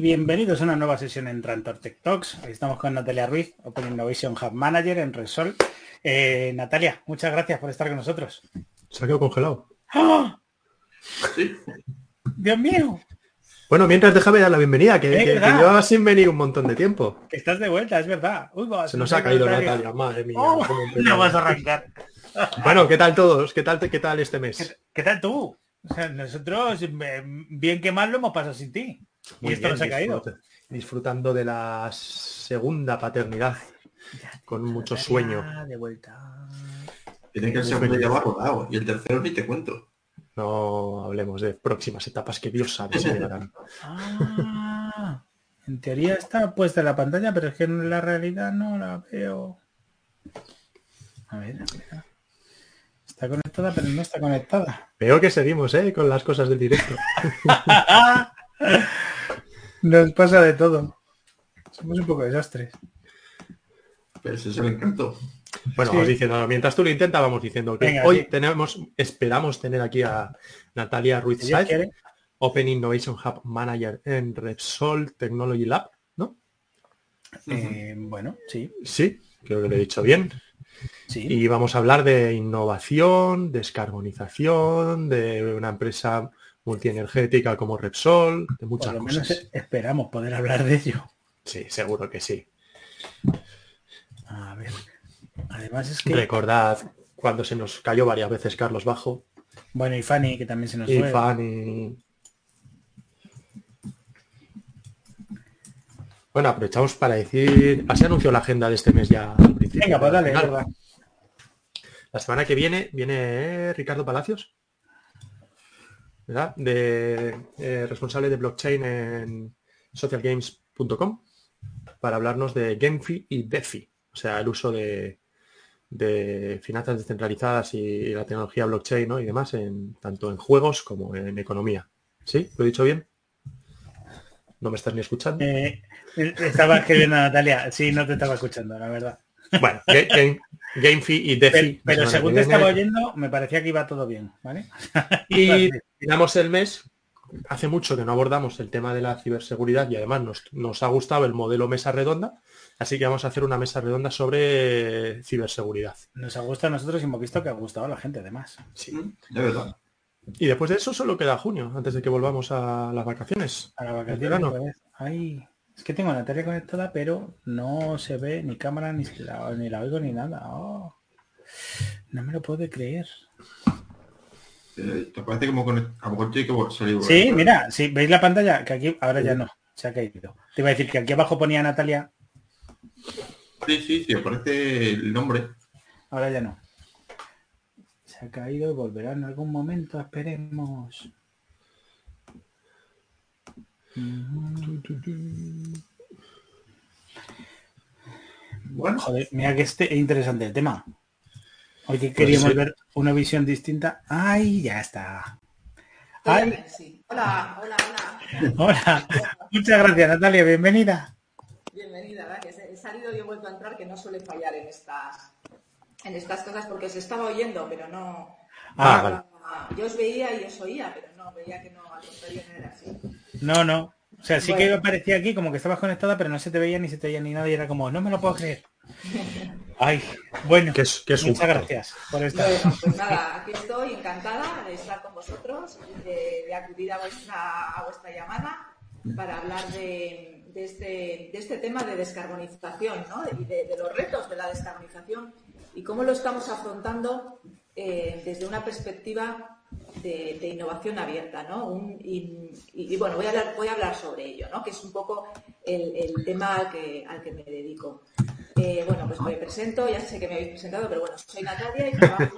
bienvenidos a una nueva sesión en Trantor Tech Talks. Hoy estamos con Natalia Ruiz, Open Innovation Hub Manager en Resol. Eh, Natalia, muchas gracias por estar con nosotros. Se ha quedado congelado. ¡Ah! ¡Dios mío! Bueno, mientras déjame dar la bienvenida, que, que, que verdad. llevaba sin venir un montón de tiempo. Que estás de vuelta, es verdad. Uy, Se nos ha caído Natalia, madre mía. Oh, no vas a arrancar. Bueno, ¿qué tal todos? ¿Qué tal, qué tal este mes? ¿Qué, qué tal tú? O sea, nosotros, eh, bien que mal, lo hemos pasado sin ti. Muy y esto bien, nos ha caído. disfruta- Disfrutando de la segunda paternidad con mucho sueño. De vuelta. Tiene que el segundo ya va rodado y el tercero ni te cuento. No hablemos de próximas etapas que Dios sabe si llegarán. Ah, en teoría está puesta en la pantalla, pero es que en la realidad no la veo. A ver, a ver. Está conectada, pero no está conectada. Veo que seguimos, ¿eh? Con las cosas del directo. Nos pasa de todo. Somos un poco desastres. Pero ese es el encanto. Bueno, Sí. vamos diciendo, mientras tú lo intentas, vamos diciendo que Venga, hoy sí. tenemos, esperamos tener aquí a Natalia Ruiz quiere. Open Innovation Hub Manager en Repsol Technology Lab, ¿no? Eh, bueno, sí, Sí, creo que lo he dicho bien. sí. Y vamos a hablar de innovación, descarbonización, de una empresa multienergética como Repsol, de Por muchas lo menos cosas. esperamos poder hablar de ello. Sí, seguro que sí. A ver. Además es que. Recordad cuando se nos cayó varias veces Carlos Bajo Bueno, y Fanny, que también se nos y fue. Fanny. Bueno, aprovechamos para decir, así anunció la agenda de este mes ya al principio. Venga, pues dale. La semana que viene viene Ricardo Palacios, De eh, responsable de blockchain en socialgames.com para hablarnos de GameFi y DeFi, o sea, el uso de, de finanzas descentralizadas y la tecnología blockchain ¿no? y demás, en, tanto en juegos como en economía. ¿Sí? ¿Lo he dicho bien? ¿No me estás ni escuchando? Eh, estaba escribiendo a Natalia. Sí, no te estaba escuchando, la verdad. Bueno, Ga- Game- GameFi y DeFi. Pero, pero según te estaba oyendo, me parecía que iba todo bien, ¿vale? Y terminamos el mes. Hace mucho que no abordamos el tema de la ciberseguridad y además nos, nos ha gustado el modelo mesa redonda. Así que vamos a hacer una mesa redonda sobre ciberseguridad. Nos ha gustado a nosotros y hemos visto que ha gustado a la gente, además. Sí. Mm, De verdad. Y después de eso solo queda junio, antes de que volvamos a las vacaciones. A la El vacaciones verano. otra vez. Ay, es que tengo la tele conectada, pero no se ve ni cámara, ni la, ni la oigo, ni nada. Oh, no me lo puedo creer. Eh, ¿Te parece como con a lo mejor tiene que salir? Sí, mira, si veis la pantalla, que aquí ahora ya no, se ha caído. Te iba a decir que aquí abajo ponía Natalia, Sí, sí, sí, aparece el nombre. ahora ya no. Se ha caído y volverá en algún momento, esperemos. Bueno, Joder, mira que este es interesante el tema. Hoy que queríamos sí. ver una visión distinta. ¡Ay, ya está! ¡Ay! Sí. Hola, hola, hola. Hola. Muchas gracias, Natalia. Bienvenida. Bienvenida. Que he salido y he vuelto a entrar, que no suele fallar en estas en estas cosas porque os estaba oyendo, pero no. Ah, no- Yo os veía y os oía, pero no, veía que no, al contrario no era así. No, no. O sea, sí que Bueno. aparecía aquí como que estabas conectada, pero no se te veía ni se te veía ni nada y era como, no me lo puedo creer. Ay, bueno. Que es, que es un Muchas gracias por estar. Bueno, pues nada, aquí estoy encantada de estar con vosotros, de, de acudir a vuestra, a vuestra llamada para hablar de, de este, de este tema de descarbonización ¿no? y de, de los retos de la descarbonización y cómo lo estamos afrontando eh, desde una perspectiva de, innovación abierta. ¿no? Y, bueno, voy a, hablar, voy a hablar sobre ello, ¿no? que es un poco el, tema al que, al que me dedico. Eh, bueno, pues me presento, ya sé que me habéis presentado, pero bueno, soy Natalia y trabajo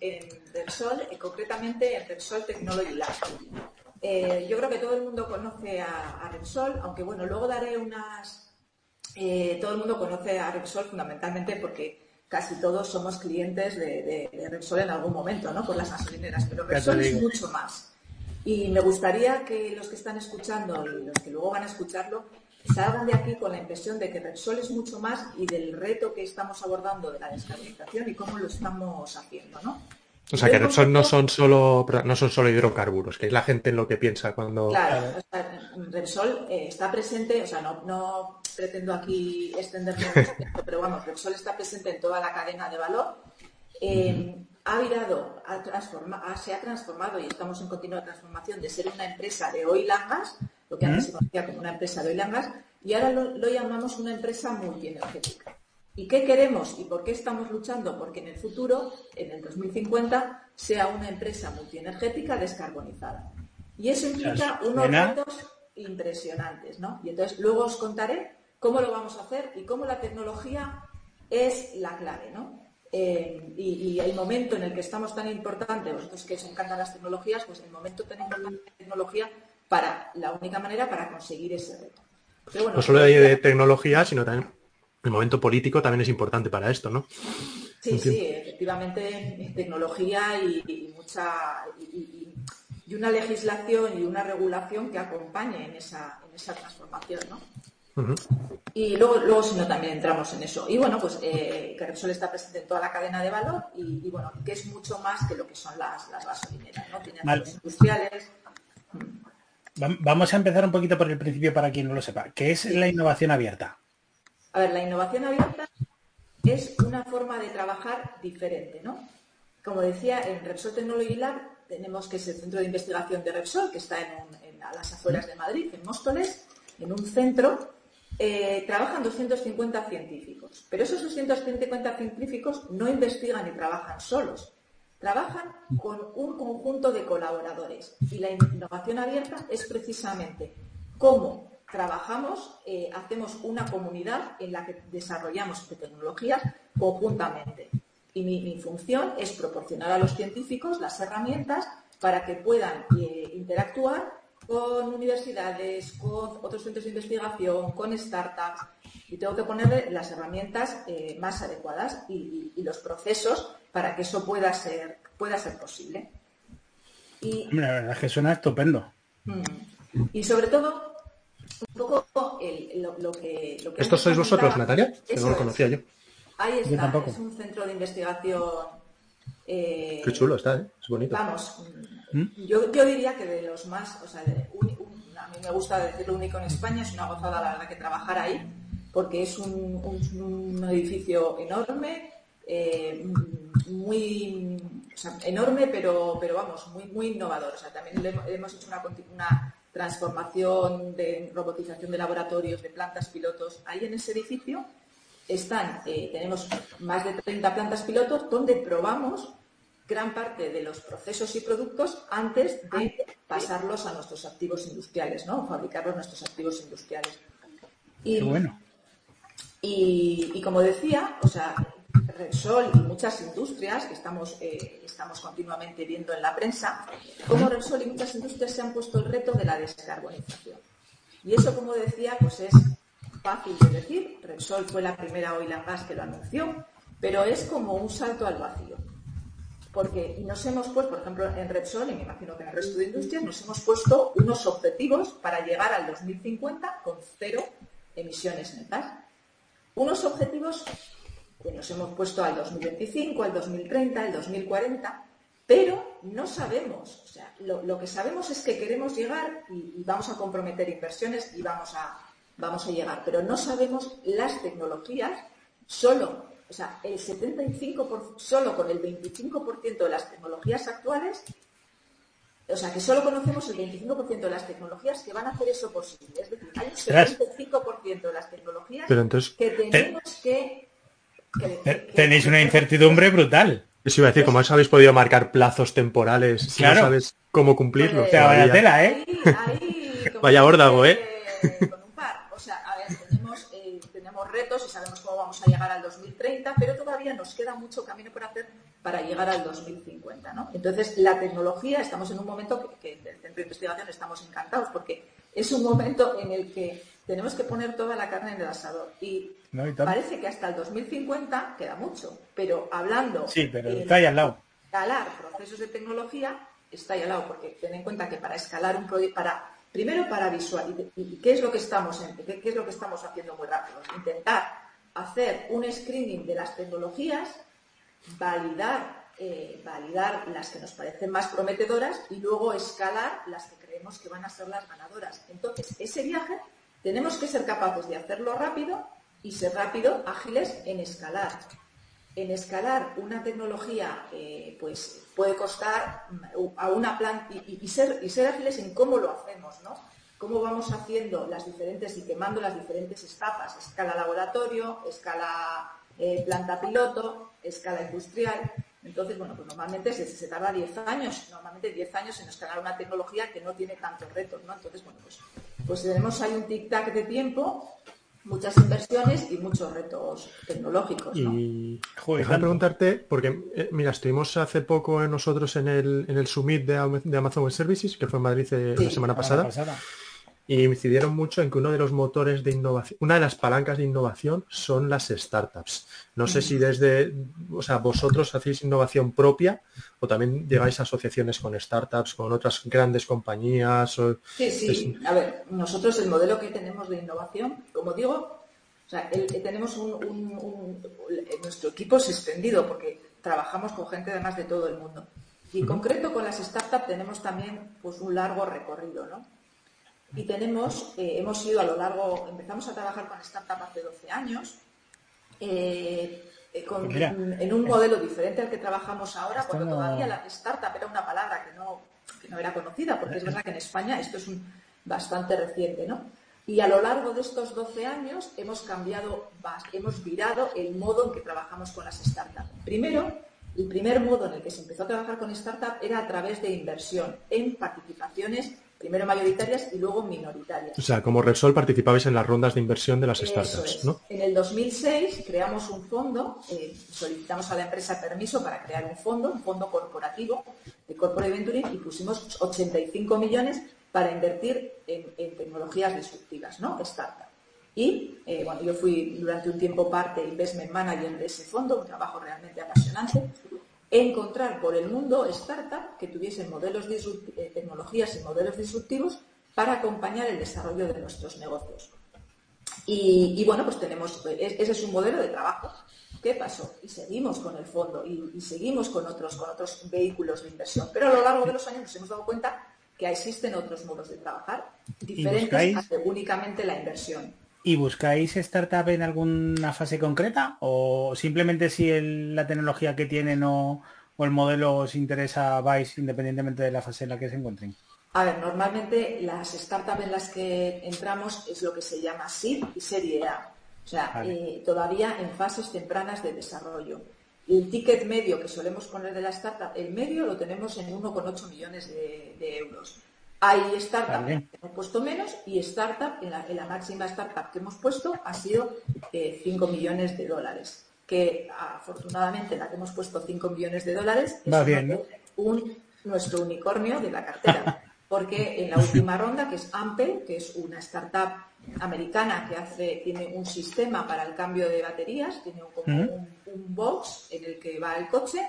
en- Repsol, eh, concretamente en Repsol Technology Lab. Eh, yo creo que todo el mundo conoce a, a Repsol, aunque bueno, luego daré unas... todo el mundo conoce a Repsol fundamentalmente porque casi todos somos clientes de, de- de Repsol en algún momento, ¿no? Por las gasolineras, pero Repsol es mucho más. Y me gustaría que los que están escuchando y los que luego van a escucharlo salgan de aquí con la impresión de que Repsol es mucho más y del reto que estamos abordando de la descarbonización y cómo lo estamos haciendo, ¿no? O sea, que Repsol no son solo no son solo hidrocarburos, que es la gente en lo que piensa cuando. Claro, o sea, Repsol eh, está presente, o sea, no, no pretendo aquí extenderme mucho, pero vamos, Repsol está presente en toda la cadena de valor. Eh, ha virado, ha transforma, se ha transformado y estamos en continua transformación de ser una empresa de oil and gas, lo que antes se conocía como una empresa de oil and gas, y ahora lo, lo llamamos una empresa multienergética. ¿Y qué queremos y por qué estamos luchando? Porque en el futuro, en el 2050, sea una empresa multienergética descarbonizada. Y eso implica unos retos impresionantes, ¿no? Y entonces luego os contaré cómo lo vamos a hacer y cómo la tecnología es la clave, ¿no? Eh, y, y, el momento en el que estamos tan importante, vosotros que os encantan las tecnologías, pues el momento tan importante de la tecnología para la única manera para conseguir ese reto. Bueno, no solo de tecnología, sino también el momento político también es importante para esto, ¿no? Sí, sí, efectivamente, tecnología y, y mucha y, y, una legislación y una regulación que acompañe en esa, en esa transformación, ¿no? Uh -huh. Y luego, luego, si no, también entramos en eso. Y bueno, pues eh, que Repsol está presente en toda la cadena de valor y, y, bueno, que es mucho más que lo que son las, las gasolineras, ¿no? Tiene vale. industriales. Vamos a empezar un poquito por el principio para quien no lo sepa. ¿Qué es la innovación abierta? A ver, la innovación abierta es una forma de trabajar diferente, ¿no? Como decía, en Repsol Technology Lab tenemos que es el centro de investigación de Repsol, que está en, a las afueras de Madrid, en Móstoles, en un centro, eh, trabajan 250 científicos. Pero esos 250 científicos no investigan y trabajan solos. Trabajan con un conjunto de colaboradores. Y la innovación abierta es precisamente cómo trabajamos, eh, hacemos una comunidad en la que desarrollamos tecnologías conjuntamente. Y mi, mi, función es proporcionar a los científicos las herramientas para que puedan eh, interactuar con universidades, con otros centros de investigación, con startups. Y tengo que ponerle las herramientas eh, más adecuadas y, y, y, los procesos para que eso pueda ser, pueda ser posible. Y, la verdad es que suena estupendo. Mm, y sobre todo, un poco el, lo, lo, que... Lo que ¿Estos sois vosotros, Natalia? Que no lo conocía yo. Ahí está, yo es un centro de investigación... Eh, Qué chulo está, ¿eh? Es bonito. Vamos, ¿Mm? yo, yo, diría que de los más... O sea, de un, un, a mí me gusta decirlo único en España, es una gozada la verdad que trabajar ahí, porque es un, un edificio enorme, eh, muy o sea, enorme, pero, pero vamos, muy, muy innovador. O sea, también le hemos hecho una, una transformación de robotización de laboratorios, de plantas pilotos. Ahí en ese edificio están, eh, tenemos más de 30 plantas pilotos donde probamos gran parte de los procesos y productos antes de pasarlos a nuestros activos industriales, ¿no? Fabricarlos nuestros activos industriales. Y, Qué bueno. Y, y, como decía, o sea, Repsol y muchas industrias que estamos, eh, estamos continuamente viendo en la prensa, como Repsol y muchas industrias se han puesto el reto de la descarbonización. Y eso, como decía, pues es fácil de decir. Repsol fue la primera oil and gas que lo anunció, pero es como un salto al vacío. Porque nos hemos puesto, por ejemplo, en Repsol, y me imagino que en el resto de industrias, nos hemos puesto unos objetivos para llegar al 2050 con cero emisiones netas. Unos objetivos que nos hemos puesto al 2025, al 2030, al 2040, pero no sabemos. O sea, lo, lo que sabemos es que queremos llegar y, y, vamos a comprometer inversiones y vamos a, vamos a llegar, pero no sabemos las tecnologías, solo, o sea, el 75%, solo con el 25% de las tecnologías actuales, o sea, que solo conocemos el 25% de las tecnologías que van a hacer eso posible. Es decir, hay un 75% de las tecnologías entonces, que tenemos que Tenéis una incertidumbre brutal. Eso iba a decir, ¿cómo habéis podido marcar plazos temporales si claro. no sabes cómo cumplirlos? Pues, vaya tela, ¿eh? Ahí, ahí, vaya órdago, ¿eh? Con un par. O sea, a ver, tenemos, eh, tenemos retos y sabemos cómo vamos a llegar al 2030, pero todavía nos queda mucho camino por hacer para llegar al 2050, ¿no? Entonces, la tecnología, estamos en un momento que, que del Centro de Investigación estamos encantados porque es un momento en el que tenemos que poner toda la carne en el asador. Y, no, y parece que hasta el 2050 queda mucho, pero hablando... Sí, pero está ahí al lado. Escalar procesos de tecnología está ahí al lado, porque ten en cuenta que para escalar un proyecto, para primero para visual, y, y, qué es lo que estamos en, qué, qué es lo que estamos haciendo muy rápido, intentar hacer un screening de las tecnologías, validar eh, validar las que nos parecen más prometedoras y luego escalar las que creemos que van a ser las ganadoras. Entonces, ese viaje tenemos que ser capaces de hacerlo rápido y ser rápido, ágiles en escalar. En escalar una tecnología, eh, pues puede costar a una planta y, ser, y ser ágiles en cómo lo hacemos, ¿no? Cómo vamos haciendo las diferentes y quemando las diferentes etapas, escala laboratorio, escala eh, planta piloto, escala industrial. Entonces, bueno, pues normalmente se, tarda 10 años, normalmente 10 años en escalar una tecnología que no tiene tantos retos, ¿no? Entonces, bueno, pues, pues tenemos ahí un tic-tac de tiempo, muchas inversiones y muchos retos tecnológicos, ¿no? Y déjame preguntarte, porque eh, mira, estuvimos hace poco nosotros en el, en el Summit de, Amazon Web Services, que fue en Madrid eh, la semana pasada y incidieron mucho en que uno de los motores de innovación, una de las palancas de innovación son las startups. No sé si desde, o sea, vosotros hacéis innovación propia o también lleváis asociaciones con startups, con otras grandes compañías. Sí, sí. A ver, nosotros el modelo que tenemos de innovación, como digo, o sea, tenemos un, nuestro equipo es extendido porque trabajamos con gente además de todo el mundo. Y en concreto con las startups tenemos también pues un largo recorrido, ¿no? Y tenemos, eh, hemos ido a lo largo, empezamos a trabajar con startup hace 12 años, eh, eh, en un modelo diferente al que trabajamos ahora, cuando todavía la startup era una palabra que no, que no era conocida, porque es verdad que en España esto es un, bastante reciente, ¿no? Y a lo largo de estos 12 años hemos cambiado, hemos virado el modo en que trabajamos con las startups. Primero, el primer modo en el que se empezó a trabajar con startup era a través de inversión en participaciones primero mayoritarias y luego minoritarias. O sea, como Repsol participabais en las rondas de inversión de las startups, ¿no? En el 2006 creamos un fondo, eh, solicitamos a la empresa permiso para crear un fondo, un fondo corporativo de corporate venturing y pusimos 85 millones para invertir en, tecnologías disruptivas, ¿no? Startup. Y eh, bueno, yo fui durante un tiempo parte investment manager de ese fondo, un trabajo realmente apasionante encontrar por el mundo startup que tuviesen modelos eh, tecnologías y modelos disruptivos para acompañar el desarrollo de nuestros negocios. Y, bueno, pues tenemos, ese es un modelo de trabajo. ¿Qué pasó? Y seguimos con el fondo y, seguimos con otros, con otros vehículos de inversión. Pero a lo largo de los años nos hemos dado cuenta que existen otros modos de trabajar diferentes a únicamente la inversión. ¿Y buscáis startup en alguna fase concreta? ¿O simplemente si la tecnología que tienen o, el modelo os interesa, vais independientemente de la fase en la que se encuentren? A ver, normalmente las startups en las que entramos es lo que se llama SID y Serie A. O sea, eh, todavía en fases tempranas de desarrollo. El ticket medio que solemos poner de la startup, el medio lo tenemos en 1,8 millones de euros. Hay startup que hemos puesto menos y startup, en la, máxima startup que hemos puesto ha sido 5 eh, millones de dólares. Que afortunadamente la que hemos puesto 5 millones de dólares es un, nuestro unicornio de la cartera. Porque en la última ronda, que es Ampel, que es una startup americana que hace, tiene un sistema para el cambio de baterías, tiene un, box en el que va el coche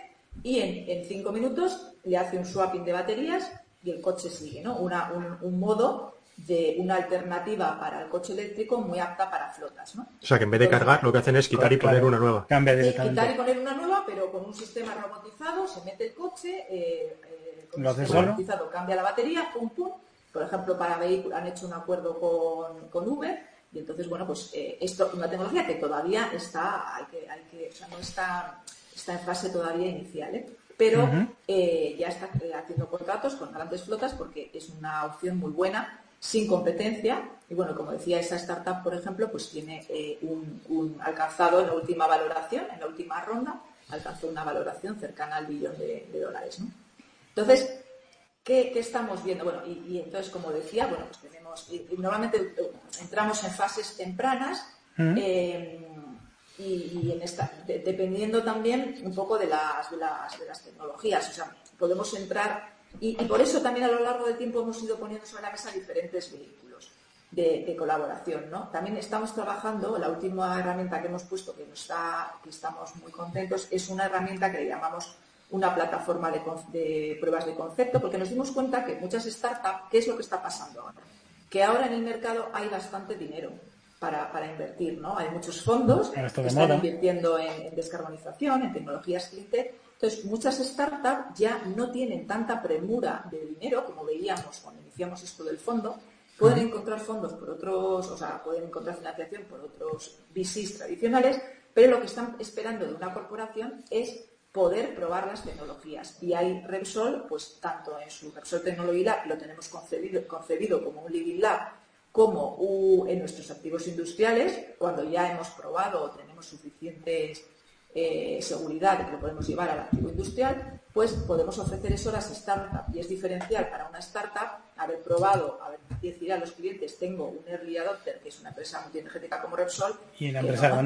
y en, en cinco minutos le hace un swapping de baterías y el coche sigue, ¿no? un, modo de una alternativa para el coche eléctrico muy apta para flotas, ¿no? O sea, que en vez de cargar, lo que hacen es quitar y poner una nueva. Cambia Quitar y poner una nueva, pero con un sistema robotizado, se mete el coche, eh, eh, con un sistema robotizado cambia la batería, pum, pum. Por ejemplo, para vehículos han hecho un acuerdo con, con Uber y entonces, bueno, pues eh, esto es una tecnología que todavía está, hay que, hay que, o sea, no está, está en fase todavía inicial, ¿eh? Pero eh, ya está haciendo contratos con grandes flotas porque es una opción muy buena, sin competencia. Y bueno, como decía, esa startup, por ejemplo, pues tiene eh, un, alcanzado en la última valoración, en la última ronda, alcanzó una valoración cercana al billón de, dólares. Entonces, ¿qué, estamos viendo? Bueno, y, entonces, como decía, bueno, pues tenemos, normalmente entramos en fases tempranas y, dependiendo también un poco de las, tecnologías. O sea, podemos entrar y, por eso también a lo largo del tiempo hemos ido poniendo sobre la mesa diferentes vehículos de, colaboración. También estamos trabajando, la última herramienta que hemos puesto, que, estamos muy contentos, es una herramienta que le llamamos una plataforma de, pruebas de concepto, porque nos dimos cuenta que muchas startups, ¿qué es lo que está pasando ahora? Que ahora en el mercado hay bastante dinero para, invertir. ¿no? Hay muchos fondos que están invirtiendo en, descarbonización, en tecnologías clean Entonces, muchas startups ya no tienen tanta premura de dinero, como veíamos cuando iniciamos esto del fondo, pueden encontrar fondos por otros, o sea, pueden encontrar financiación por otros VCs tradicionales, pero lo que están esperando de una corporación es poder probar las tecnologías. Y hay Repsol, pues tanto en su Repsol Technology Lab lo tenemos concebido, concebido como un Living Lab, como en nuestros activos industriales, cuando ya hemos probado o tenemos suficientes eh, seguridad de que lo podemos llevar al activo industrial, pues podemos ofrecer eso a las startups. Y es diferencial para una startup haber probado, haber decir a los clientes, tengo un early adopter, que es una empresa multienergética como Repsol, y una empresa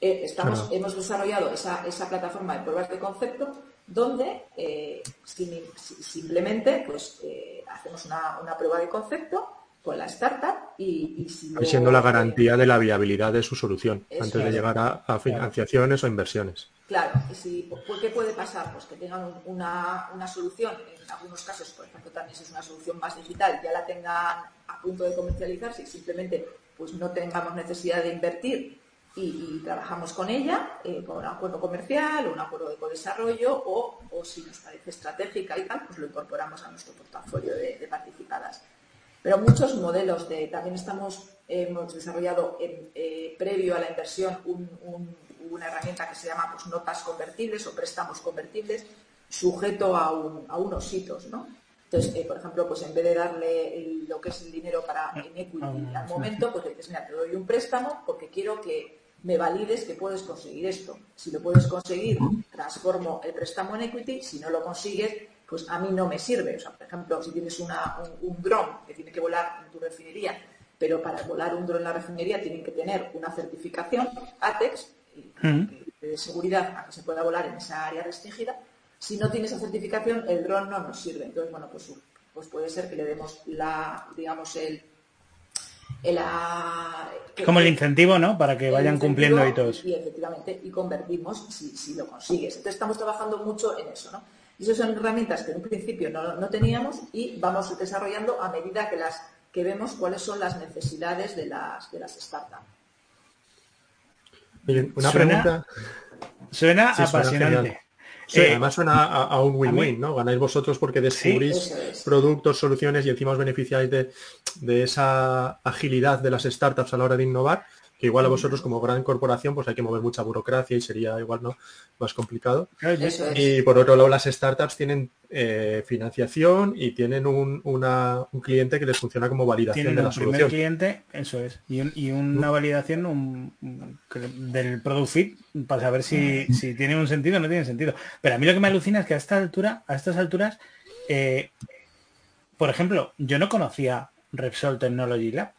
eh, estamos, hemos desarrollado esa, esa, plataforma de pruebas de concepto donde eh, simplemente pues, hacemos una, una prueba de concepto con la startup y, siendo la garantía de la viabilidad de su solución antes de llegar a, financiaciones o inversiones. Claro, y si, ¿qué puede pasar? Pues que tengan una, solución, en algunos casos, por ejemplo, también si es una solución más digital, ya la tengan a punto de comercializarse y simplemente pues no tengamos necesidad de invertir y, trabajamos con ella, eh, con un acuerdo comercial o un acuerdo de co-desarrollo o, si nos parece estratégica y tal, pues lo incorporamos a nuestro portafolio de participadas. Pero muchos modelos de, también estamos, hemos desarrollado eh, previo a la inversión una herramienta que se llama pues, notas convertibles o préstamos convertibles sujeto a, unos hitos, ¿no? Entonces, eh, por ejemplo, pues en vez de darle lo que es el dinero para en equity al momento, pues le dices, mira, te doy un préstamo porque quiero que me valides que puedes conseguir esto. Si lo puedes conseguir, transformo el préstamo en equity. Si no lo consigues, pues a mí no me sirve. O sea, por ejemplo, si tienes un, dron que tiene que volar en tu refinería, pero para volar un dron en la refinería tienen que tener una certificación ATEX de seguridad a que se pueda volar en esa área restringida. Si no tiene esa certificación, el dron no nos sirve. Entonces, bueno, pues, pues puede ser que le demos la, digamos, el, como el incentivo, ¿no? Para que vayan cumpliendo y todos. Y efectivamente, y convertimos si, si, lo consigues. Entonces estamos trabajando mucho en eso, ¿no? Y esas son herramientas que en un principio no, teníamos y vamos desarrollando a medida que las que vemos cuáles son las necesidades de las, de las startups. una pregunta. Suena apasionante. Sí, eh, además suena a, un win-win, ¿no? Ganáis vosotros porque descubrís productos, soluciones y encima os beneficiáis de, de, esa agilidad de las startups a la hora de innovar que igual a vosotros como gran corporación pues hay que mover mucha burocracia y sería igual no más complicado. Y por otro lado las startups tienen eh, financiación y tienen un, cliente que les funciona como validación de la solución. cliente, eso es, y, una validación del product fit para saber si, tiene un sentido o no tiene sentido. Pero a mí lo que me alucina es que a esta altura, a estas alturas, eh, por ejemplo, yo no conocía Repsol Technology Lab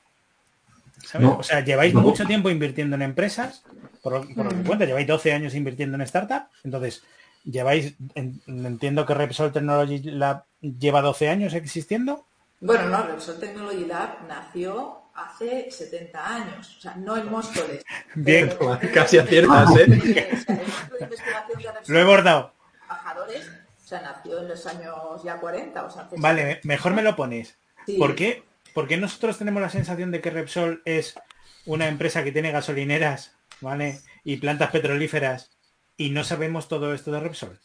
o sea, lleváis mucho tiempo invirtiendo en empresas, por, lo que mm. cuenta, lleváis 12 años invirtiendo en startups, entonces, lleváis, entiendo que Repsol Technology Lab lleva 12 años existiendo. Bueno, no, Repsol Technology Lab nació hace 70 años, o sea, no en Móstoles. Bien, casi aciertas, ¿eh? Lo he bordado. o sea, nació en los años ya 40, o sea, Vale, mejor me lo ponéis. ¿Por qué? Porque nosotros tenemos la sensación de que Repsol es una empresa que tiene gasolineras, ¿vale? Y plantas petrolíferas y no sabemos todo esto de Repsol.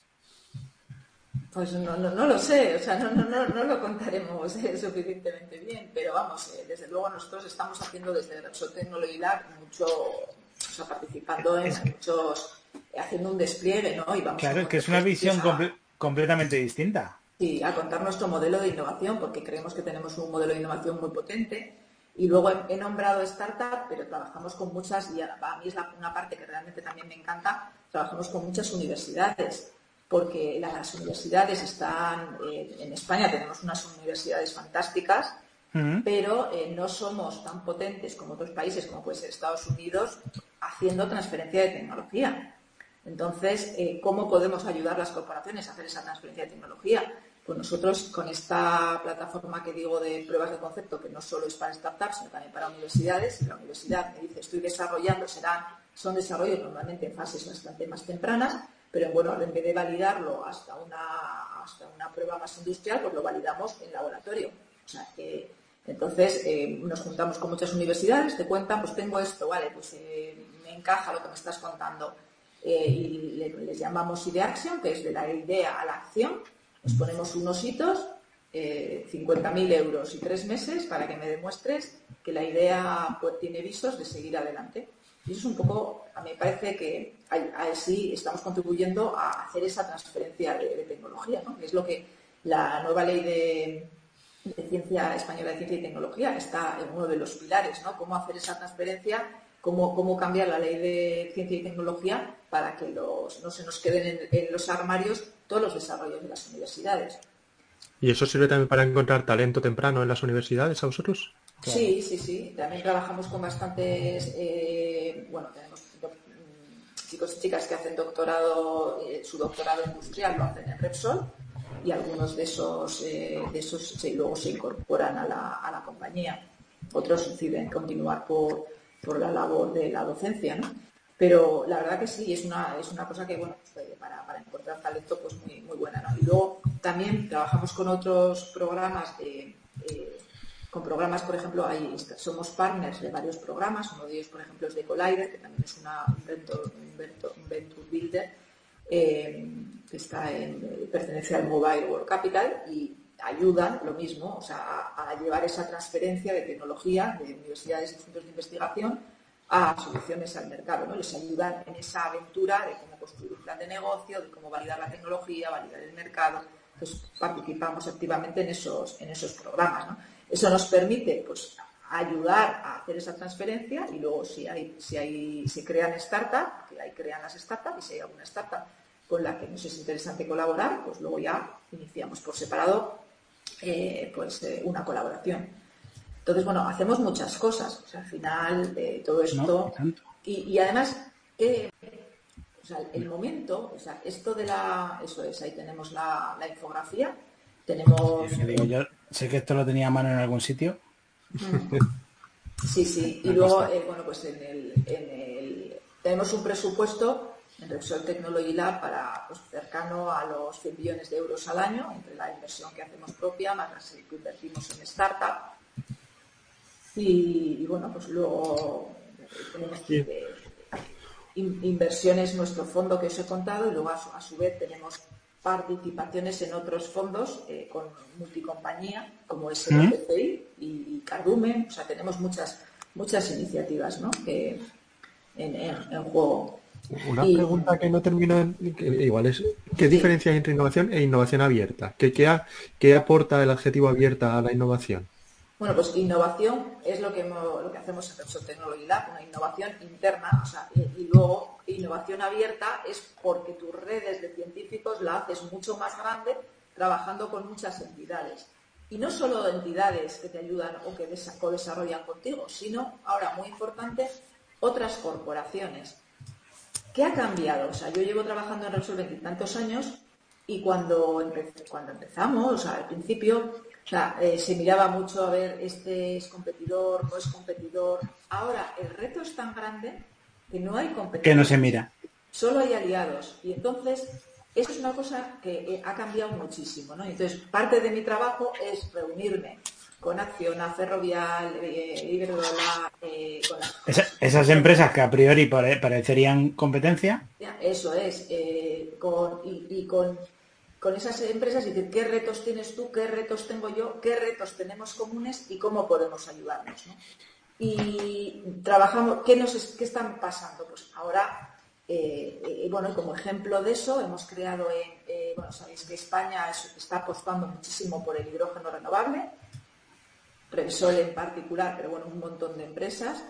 Pues no, lo sé, o sea, no, lo contaremos eh, suficientemente bien, pero vamos, eh, desde luego nosotros estamos haciendo desde Repsol Technology Lab mucho, o sea, participando en muchos, haciendo un despliegue, ¿no? Y claro, es que es una visión completamente distinta. Sí, a contar nuestro modelo de innovación, porque creemos que tenemos un modelo de innovación muy potente. Y luego he, nombrado startup, pero trabajamos con muchas, y a mí es una parte que realmente también me encanta, trabajamos con muchas universidades, porque las universidades están, eh, en España tenemos unas universidades fantásticas, pero eh, no somos tan potentes como otros países, como puede ser Estados Unidos, haciendo transferencia de tecnología. Entonces, eh, ¿cómo podemos ayudar a las corporaciones a hacer esa transferencia de tecnología? Pues nosotros con esta plataforma que digo de pruebas de concepto, que no solo es para startups, sino también para universidades, y la universidad me dice estoy desarrollando, serán, son desarrollos normalmente en fases bastante más tempranas, pero bueno, en vez de validarlo hasta una, hasta una prueba más industrial, pues lo validamos en laboratorio. O sea, que, entonces eh, nos juntamos con muchas universidades, te cuentan, pues tengo esto, vale, pues eh, me encaja lo que me estás contando eh, y les llamamos Ideaction, que es de la idea a la acción. Nos ponemos unos hitos, 50.000 euros y tres meses para que me demuestres que la idea pues, tiene visos de seguir adelante. Y eso es un poco, a mí me parece que así estamos contribuyendo a hacer esa transferencia de, tecnología, ¿no? es lo que la nueva ley de, Ciencia Española de Ciencia y Tecnología está en uno de los pilares, ¿no? Cómo hacer esa transferencia, cómo, cómo cambiar la ley de Ciencia y Tecnología para que no se nos queden en los armarios todos los desarrollos de las universidades. ¿Y eso sirve también para encontrar talento temprano en las universidades a vosotros? Sí, sí, sí. También trabajamos con bastantes, eh, bueno, tenemos mm, chicos y chicas que hacen doctorado, eh, su doctorado industrial lo hacen en Repsol y algunos de esos, eh, de esos luego se incorporan a la, a la, compañía. Otros deciden continuar por, por la labor de la docencia, ¿no? Pero la verdad que sí, es una, es una cosa que, bueno, pues, para, para, encontrar talento, pues muy, muy buena. Y luego también trabajamos con otros programas de, con programas, por ejemplo, hay, somos partners de varios programas, uno de ellos, por ejemplo, es de Collider, que también es una, un, venture, builder, eh, que está en, pertenece al Mobile World Capital y ayudan lo mismo, o sea, a, llevar esa transferencia de tecnología de universidades y centros de investigación a soluciones al mercado, ¿no? Les ayudan en esa aventura de cómo construir un plan de negocio, de cómo validar la tecnología, validar el mercado. Entonces participamos activamente en esos, en esos programas, ¿no? Eso nos permite pues, ayudar a hacer esa transferencia y luego si hay, si hay, se crean startups, que ahí crean las startups y si hay alguna startup con la que nos es interesante colaborar, pues luego ya iniciamos por separado eh, pues eh, una colaboración. Entonces, bueno, hacemos muchas cosas. al final, eh, todo esto. y, además, el momento, o sea, esto de la. Eso es, ahí tenemos la, la infografía. Tenemos. Sé que esto lo tenía a mano en algún sitio. Sí, sí. Y luego, eh, bueno, pues en el, tenemos un presupuesto en Repsol Technology Lab para pues, cercano a los 100 millones de euros al año, entre la inversión que hacemos propia, más las que invertimos en startup. Y, bueno, pues luego tenemos inversiones, nuestro fondo que os he contado, y luego a su vez tenemos participaciones en otros fondos eh, con multicompañía, como es el PCI y, Cardumen. O sea, tenemos muchas, muchas iniciativas ¿no? que, en, juego. Una pregunta que no termina, igual es, ¿qué diferencia hay entre innovación e innovación abierta? ¿Qué, qué aporta el adjetivo abierta a la innovación? Bueno, pues innovación es lo que, lo que hacemos en Repsol Technology Lab, una innovación interna, o sea, y, luego innovación abierta es porque tus redes de científicos la haces mucho más grande trabajando con muchas entidades. Y no solo entidades que te ayudan o que co-desarrollan contigo, sino, ahora muy importante, otras corporaciones. ¿Qué ha cambiado? O sea, yo llevo trabajando en Repsol veintitantos años y cuando, cuando empezamos, o sea, al principio, o sea, eh, se miraba mucho a ver, este es competidor, no es competidor. Ahora el reto es tan grande que no hay competidor. Que no se mira. Solo hay aliados. Y entonces, eso es una cosa que eh, ha cambiado muchísimo. ¿no? Entonces, parte de mi trabajo es reunirme con Acciona, Ferrovial, eh, Iberdrola, eh, con esas empresas que a priori parecerían competencia. Eso es, con, y con con esas empresas y decir qué retos tienes tú, qué retos tengo yo, qué retos tenemos comunes y cómo podemos ayudarnos. Y trabajamos, ¿qué, nos, ¿qué están pasando? Pues ahora, eh, eh, bueno, como ejemplo de eso, hemos creado, en, eh, bueno, sabéis que España está apostando muchísimo por el hidrógeno renovable, Repsol en particular, pero bueno, un montón de empresas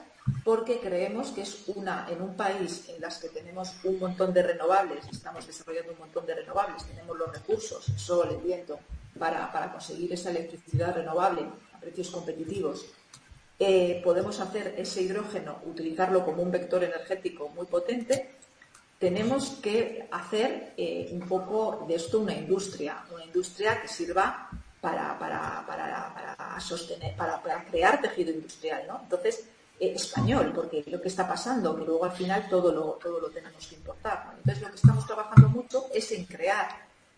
porque creemos que es una, en un país en las que tenemos un montón de renovables, estamos desarrollando un montón de renovables, tenemos los recursos, el sol, el viento, para, conseguir esa electricidad renovable a precios competitivos, eh, podemos hacer ese hidrógeno, utilizarlo como un vector energético muy potente, tenemos que hacer eh, un poco de esto una industria, una industria que sirva para, para, sostener, para, crear tejido industrial. ¿no? Entonces, eh, español, porque lo que está pasando, que luego al final todo lo, todo lo tenemos que importar. Entonces, lo que estamos trabajando mucho es en crear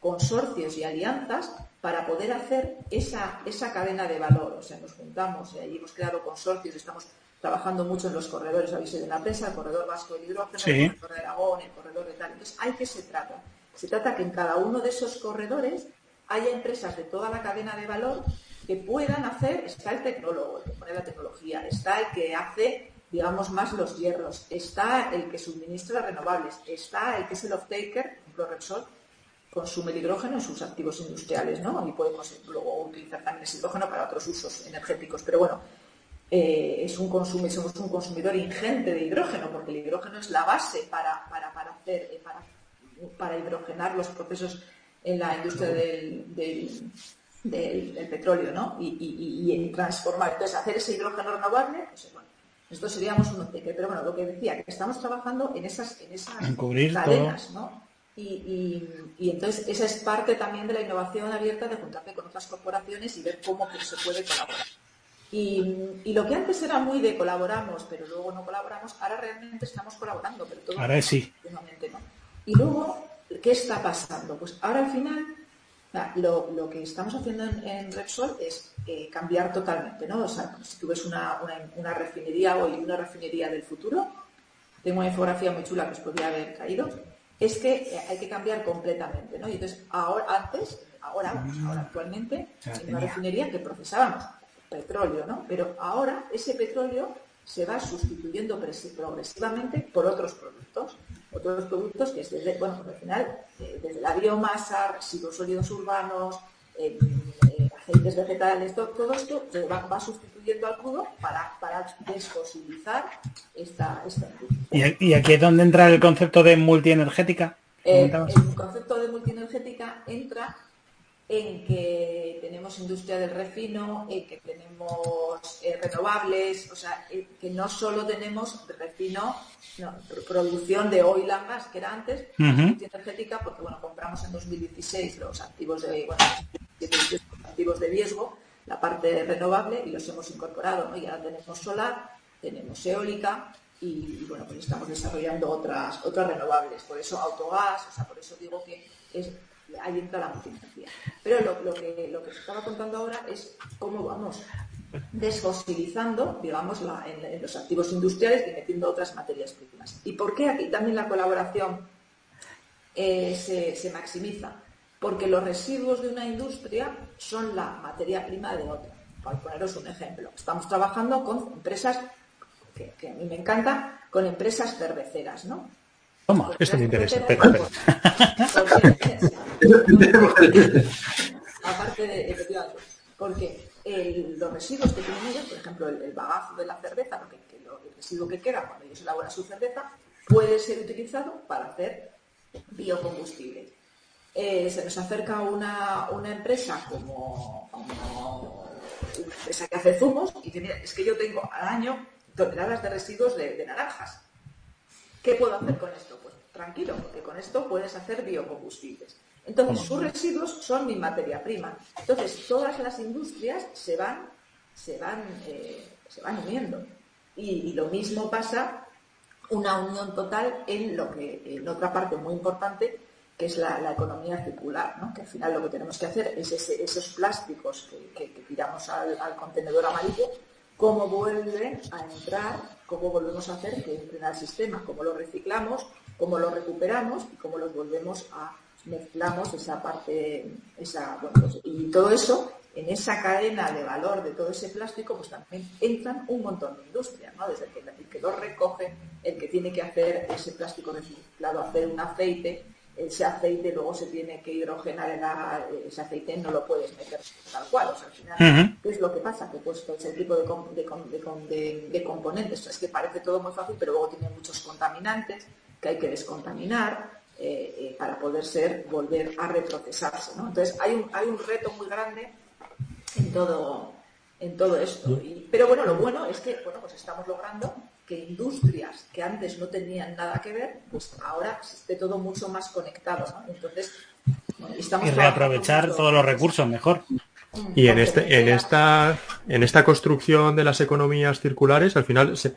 consorcios y alianzas para poder hacer esa, esa cadena de valor. O sea, nos juntamos y ahí hemos creado consorcios, estamos trabajando mucho en los corredores, habéis oído en la prensa, el corredor vasco del hidrógeno, Sí. el corredor de Aragón, el corredor de tal. Entonces, ¿hay que se trata? Se trata que en cada uno de esos corredores haya empresas de toda la cadena de valor que puedan hacer, está el tecnólogo, el que pone la tecnología, está el que hace, digamos, más los hierros, está el que suministra renovables, está el que es el off-taker, por ejemplo, Repsol, consume el hidrógeno en sus activos industriales, ¿no? Y puede cons- luego utilizar también ese hidrógeno para otros usos energéticos. Pero bueno, eh, es un consumo, somos un consumidor ingente de hidrógeno, porque el hidrógeno es la base para, para, para hacer, eh, para, hidrogenar los procesos en la industria del, del- del petróleo, ¿no? Y, y- y- y transformar. Entonces, hacer ese hidrógeno renovable, pues bueno, nosotros seríamos un OTC. Pero bueno, lo que decía, que estamos trabajando en esas, en esas En cubrir todo. cadenas, ¿no? Y, entonces esa es parte también de la innovación abierta de juntarte con otras corporaciones y ver cómo que se puede colaborar. Y, y lo que antes era muy de colaboramos, pero luego no colaboramos, ahora realmente estamos colaborando, pero todo Ahora sí. no. Y luego, ¿qué está pasando? Pues ahora al final, lo, lo que estamos haciendo en, en Repsol es eh, cambiar totalmente, ¿no? O sea, si tú ves una, una, una refinería hoy una refinería del futuro, tengo una infografía muy chula que os podría haber caído, es que eh, hay que cambiar completamente, ¿no? Y entonces, ahora, antes, ahora, vamos, ahora actualmente, en una refinería que procesábamos petróleo, ¿no? Pero ahora ese petróleo se va sustituyendo progresivamente por otros productos. Otros productos que es desde, bueno, al final, eh, desde la biomasa, residuos sólidos urbanos, eh, eh, aceites vegetales, to- todo, esto se va, va sustituyendo al crudo para, para desfosilizar esta, esta industria. ¿Y, y aquí es donde entra el concepto de multienergética? Eh, el concepto de multienergética entra en que tenemos industria del refino, en que tenemos eh, renovables, o sea, que no solo tenemos refino, no, pr- producción de oil and gas, que era antes, Ujú. multienergética, porque bueno, compramos en 2016 los activos de, bueno, los activos de riesgo, la parte renovable, y los hemos incorporado, ¿no? Y ahora tenemos solar, tenemos eólica, y, y, bueno, pues estamos desarrollando otras, otras renovables, por eso autogás, o sea, por eso digo que es, ahí entra la multienergía. Pero lo, lo que, lo que os estaba contando ahora es cómo vamos desfosilizando, digamos, la- en, en los activos industriales y metiendo otras materias primas. ¿Y por qué aquí también la colaboración eh, se, se maximiza? Porque los residuos de una industria son la materia prima de otra. Para poneros un ejemplo, estamos trabajando con empresas, que, que a mí me encanta, con empresas cerveceras, ¿no? Toma. Esto me interesa. Aparte de efectivamente, porque los residuos que tienen ellos, por ejemplo, el, bagazo de la cerveza, lo que, el residuo que queda cuando ellos elaboran su cerveza, puede ser utilizado para hacer biocombustible. Eh, se nos acerca una, empresa como, una empresa que hace zumos y dice, mira, es que yo tengo al año toneladas de residuos de naranjas. ¿Qué puedo hacer con esto? Pues tranquilo, porque con esto puedes hacer biocombustibles. Entonces, sus residuos son mi materia prima. Entonces, todas las industrias se van, se van, eh, se van uniendo. Y, y lo mismo pasa una unión total en lo que, en otra parte muy importante, que es la, la economía circular, ¿no? que al final lo que tenemos que hacer es ese- esos plásticos que, que- que tiramos al, al contenedor amarillo, cómo vuelven a entrar, cómo volvemos a hacer que entren al sistema, cómo lo reciclamos, cómo lo recuperamos y cómo los volvemos a mezclamos esa parte, esa, bueno, pues, y todo eso, en esa cadena de valor de todo ese plástico, pues también entran un montón de industrias, ¿no? Desde el que, el que lo recoge, el que tiene que hacer ese plástico reciclado, hacer un aceite, ese aceite luego se tiene que hidrogenar en la- ese aceite no lo puedes meter tal cual, o sea, al final. ¿qué es lo que pasa? Que pues todo ese tipo de, com- de com- de com- de- de componentes, es que parece todo muy fácil, pero luego tiene muchos contaminantes que hay que descontaminar eh, eh, para poder ser, volver a reprocesarse, ¿no? Entonces hay un, hay un reto muy grande en todo, en todo esto. Y- pero bueno, lo bueno es que bueno, pues estamos logrando que industrias que antes no tenían nada que ver, pues ahora esté todo mucho más conectado. ¿no? Entonces, bueno, estamos Y reaprovechar todos los recursos mejor. Y en, este, en, esta, en esta construcción de las economías circulares, al final se,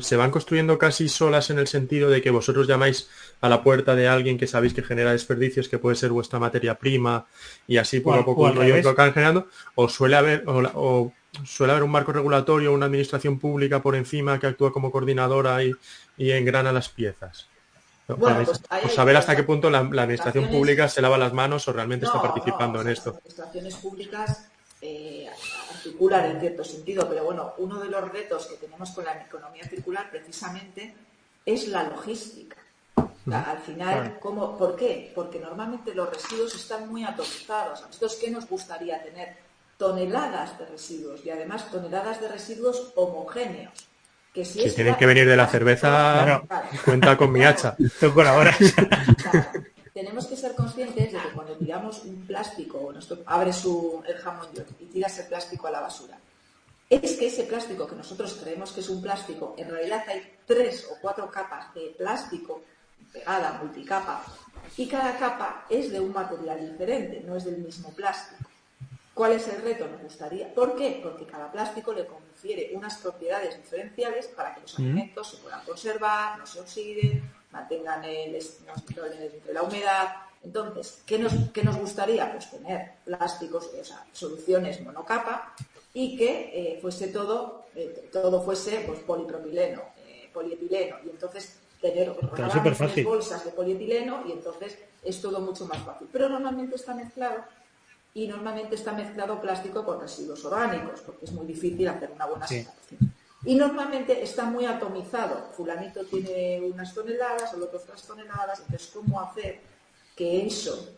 se, van construyendo casi solas en el sentido de que vosotros llamáis a la puerta de alguien que sabéis que genera desperdicios, que puede ser vuestra materia prima, y así poco a poco lo van generando, o suele haber, o, suele haber un marco regulatorio, una administración pública por encima que actúa como coordinadora y, y engrana las piezas. Bueno, pues, pues saber hasta qué punto la, administración pública se lava las manos o realmente está participando en esto. Las administraciones públicas eh, articulan en cierto sentido, pero bueno, uno de los retos que tenemos con la economía circular precisamente es la logística. al final, ¿cómo, ¿por qué? Porque normalmente los residuos están muy atomizados. ¿A nosotros qué nos gustaría tener? Toneladas de residuos y además toneladas de residuos homogéneos si, tienen que venir de la cerveza, cuenta con mi hacha. Colaboras. Tenemos que ser conscientes de que cuando tiramos un plástico, abres su, el jamón y tiras el plástico a la basura, es que ese plástico que nosotros creemos que es un plástico, en realidad hay tres o cuatro capas de plástico pegada, multicapa, y cada capa es de un material diferente, no es del mismo plástico. ¿Cuál es el reto? Nos gustaría. ¿Por qué? Porque cada plástico le confiere unas propiedades diferenciales para que los alimentos se puedan conservar, no se oxiden, mantengan el, entre la humedad. Entonces, ¿qué nos, nos gustaría? Pues tener plásticos, o sea, soluciones monocapa y que eh, fuese todo, eh, todo fuese pues, polipropileno, eh, polietileno. Y entonces tener bolsas de polietileno y entonces es todo mucho más fácil. Pero normalmente está mezclado y normalmente está mezclado plástico con residuos orgánicos, porque es muy difícil hacer una buena separación. Y normalmente está muy atomizado. Fulanito tiene unas toneladas, el otro otras toneladas. Entonces, ¿cómo hacer que eso,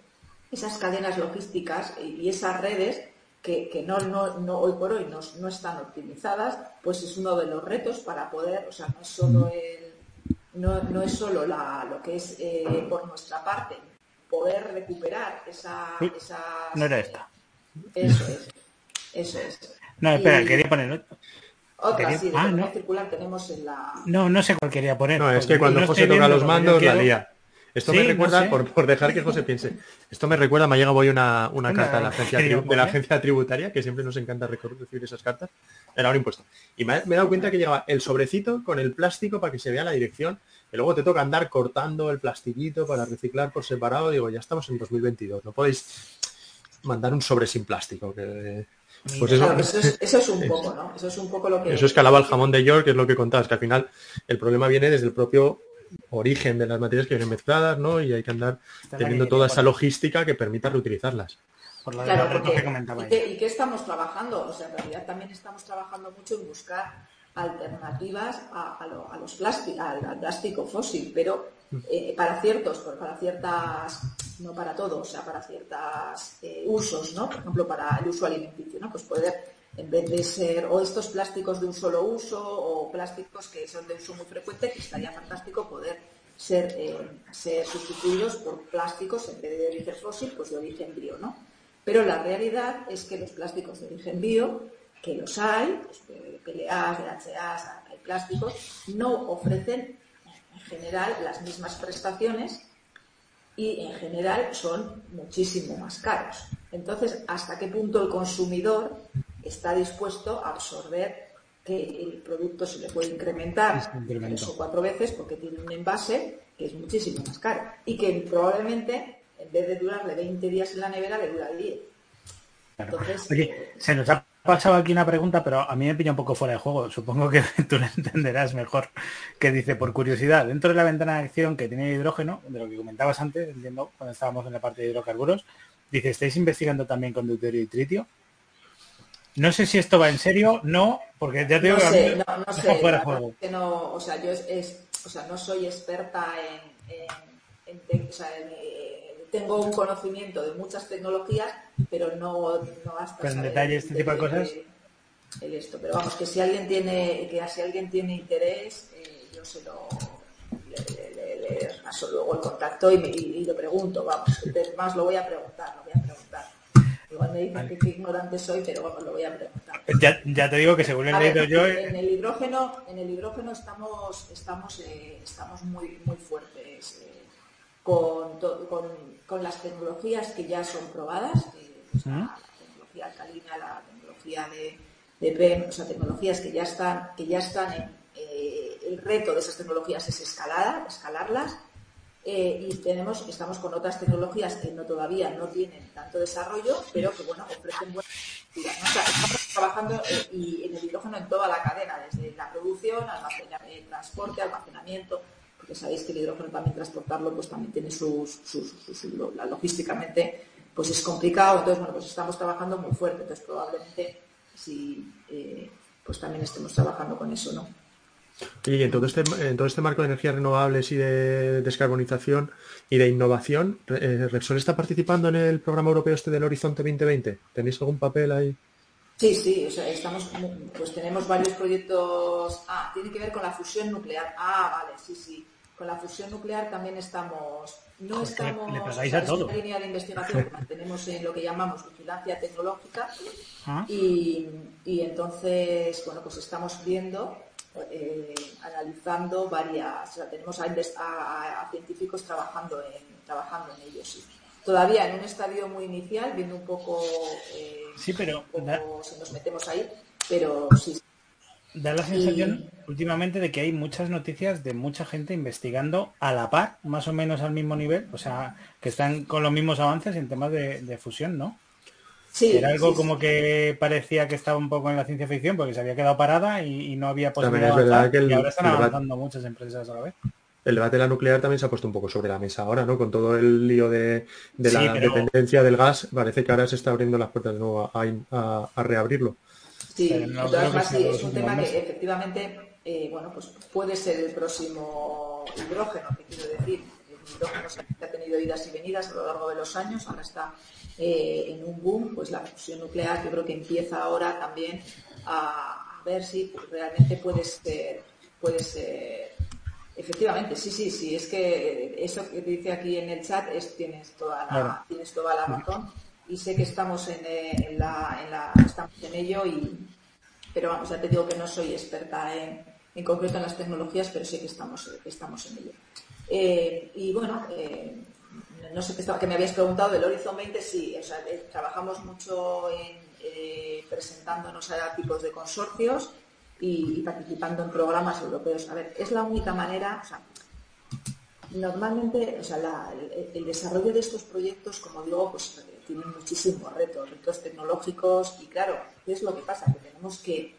esas cadenas logísticas y esas redes que, no, no, hoy por hoy no, están optimizadas, pues es uno de los retos para poder, o sea, no es solo el, no, es solo lo que es eh, por nuestra parte poder recuperar esa... no era esta. Eso es. Eso es. No, espera, quería poner otra. sí, de ah, no. circular tenemos en la... No, no sé cuál quería poner. No, es que cuando José toca los mandos, la lía. Esto me recuerda, por, dejar que José piense, esto me recuerda, me ha llegado hoy una, una, carta de la, agencia, de la agencia tributaria, que siempre nos encanta recibir esas cartas, era un impuesto. Y me, me, he dado cuenta que llegaba el sobrecito con el plástico para que se vea la dirección y luego te toca andar cortando el plastiquito para reciclar por separado. Digo, ya estamos en 2022, no podéis mandar un sobre sin plástico. Que, pues eso, es, un poco, ¿no? Eso es un poco lo que... Eso escalaba el jamón de York, que es lo que contabas, que al final el problema viene desde el propio origen de las materias que vienen mezcladas, ¿no? Y hay que andar teniendo toda esa logística que permita reutilizarlas. Por claro, que comentaba ¿y, qué, ¿Y qué estamos trabajando? O sea, en realidad también estamos trabajando mucho en buscar alternativas a, los plásticos, al, plástico fósil, pero eh, para ciertos, para ciertas, no para todos, o sea, para ciertos eh, usos, ¿no? Por ejemplo, para el uso alimenticio, ¿no? Pues poder, en vez de ser o estos plásticos de un solo uso o plásticos que son de uso muy frecuente, que estaría fantástico poder ser, eh, ser sustituidos por plásticos en vez de origen fósil, pues de origen bio, ¿no? Pero la realidad es que los plásticos de origen bio que los hay, pues, PLAs, DHAs, hay plásticos, no ofrecen en general las mismas prestaciones y en general son muchísimo más caros. Entonces, ¿hasta qué punto el consumidor está dispuesto a absorber que el producto se le puede incrementar tres o cuatro veces porque tiene un envase que es muchísimo más caro y que probablemente en vez de durarle 20 días en la nevera le dura 10. Entonces, Oye, se nos ha pasado aquí una pregunta, pero a mí me pilla un poco fuera de juego. Supongo que tú la entenderás mejor. Que dice, por curiosidad, dentro de la ventana de acción que tiene hidrógeno, de lo que comentabas antes, entiendo, cuando estábamos en la parte de hidrocarburos, dice, ¿estáis investigando también con deuterio y tritio? No sé si esto va en serio, no, porque ya te digo no sé, no, no sé, fuera de juego. no, o sea, yo es, o sea, no soy experta en, en, o sea, en tengo un conocimiento de muchas tecnologías, pero no, no hasta en detalle este tipo de cosas. El esto. Pero vamos, que si alguien tiene, que si alguien tiene interés, eh, yo se lo le, paso luego el contacto y, me, y, lo pregunto, vamos, más lo voy a preguntar, lo voy a preguntar. Igual me dicen que, ignorante soy, pero vamos, lo voy a preguntar. Ya, ya te digo que según he leído yo. En el hidrógeno, en el hidrógeno estamos, estamos, eh, estamos muy, muy fuertes. Eh, con, con, con, las tecnologías que ya son probadas, pues, la tecnología alcalina, la tecnología de, de PEM, o sea, tecnologías que ya están, que ya están en, eh, el reto de esas tecnologías es escalar, escalarlas. Eh, y tenemos, estamos con otras tecnologías que no todavía no tienen tanto desarrollo, pero que bueno, ofrecen buenas estamos trabajando eh, y en el hidrógeno en toda la cadena, desde la producción, almacenamiento, transporte, almacenamiento, porque sabéis que el hidrógeno también transportarlo pues también tiene sus, sus, la, logísticamente pues es complicado, entonces bueno, pues estamos trabajando muy fuerte, entonces probablemente si pues también estemos trabajando con eso, ¿no? Y en todo, este, en todo este marco de energías renovables y de descarbonización y de innovación, eh, ¿Repsol está participando en el programa europeo este del Horizonte 2020? ¿Tenéis algún papel ahí? Sí, sí, o sea, estamos, pues tenemos varios proyectos. Ah, tiene que ver con la fusión nuclear. Ah, vale, sí, sí. Con la fusión nuclear también estamos. No estamos en línea de investigación, tenemos en lo que llamamos vigilancia tecnológica. Ah. Y, y entonces, bueno, pues estamos viendo eh, analizando varias, tenemos a, científicos trabajando en, trabajando en ellos. Todavía en un estadio muy inicial, viendo un poco, eh, sí, pero si nos metemos ahí, pero sí. Da la sensación últimamente de que hay muchas noticias de mucha gente investigando a la par, más o menos al mismo nivel, o sea, que están con los mismos avances en temas de fusión, ¿no? Era algo como que parecía que estaba un poco en la ciencia ficción porque se había quedado parada y, no había posibilidad de y ahora están avanzando muchas empresas a la vez. El debate de la nuclear también se ha puesto un poco sobre la mesa ahora, ¿no? Con todo el lío de, la dependencia del gas, parece que ahora se está abriendo las puertas de nuevo a, reabrirlo. Sí, es un tema que efectivamente, eh, bueno, pues puede ser el próximo hidrógeno, que quiero decir. El hidrógeno ha tenido idas y venidas a lo largo de los años, ahora está eh, en un boom, pues la fusión nuclear yo creo que empieza ahora también a, ver si realmente puede ser, puede ser Efectivamente, sí, sí, sí, es que eso que dice aquí en el chat es tienes toda la, tienes toda la razón y sé que estamos en, la, en la, estamos en ello y pero vamos, ya te digo que no soy experta en, concreto en las tecnologías, pero sé que estamos, estamos en ello. Eh, y bueno, eh, no sé qué, que me habías preguntado del Horizon 20, sí, eh, trabajamos mucho en, eh, presentándonos a tipos de consorcios y, participando en programas europeos. A ver, es la única manera, o sea, normalmente, o sea, el, desarrollo de estos proyectos, como digo, pues tienen muchísimos retos, retos tecnológicos y claro, ¿qué es lo que pasa? Que tenemos que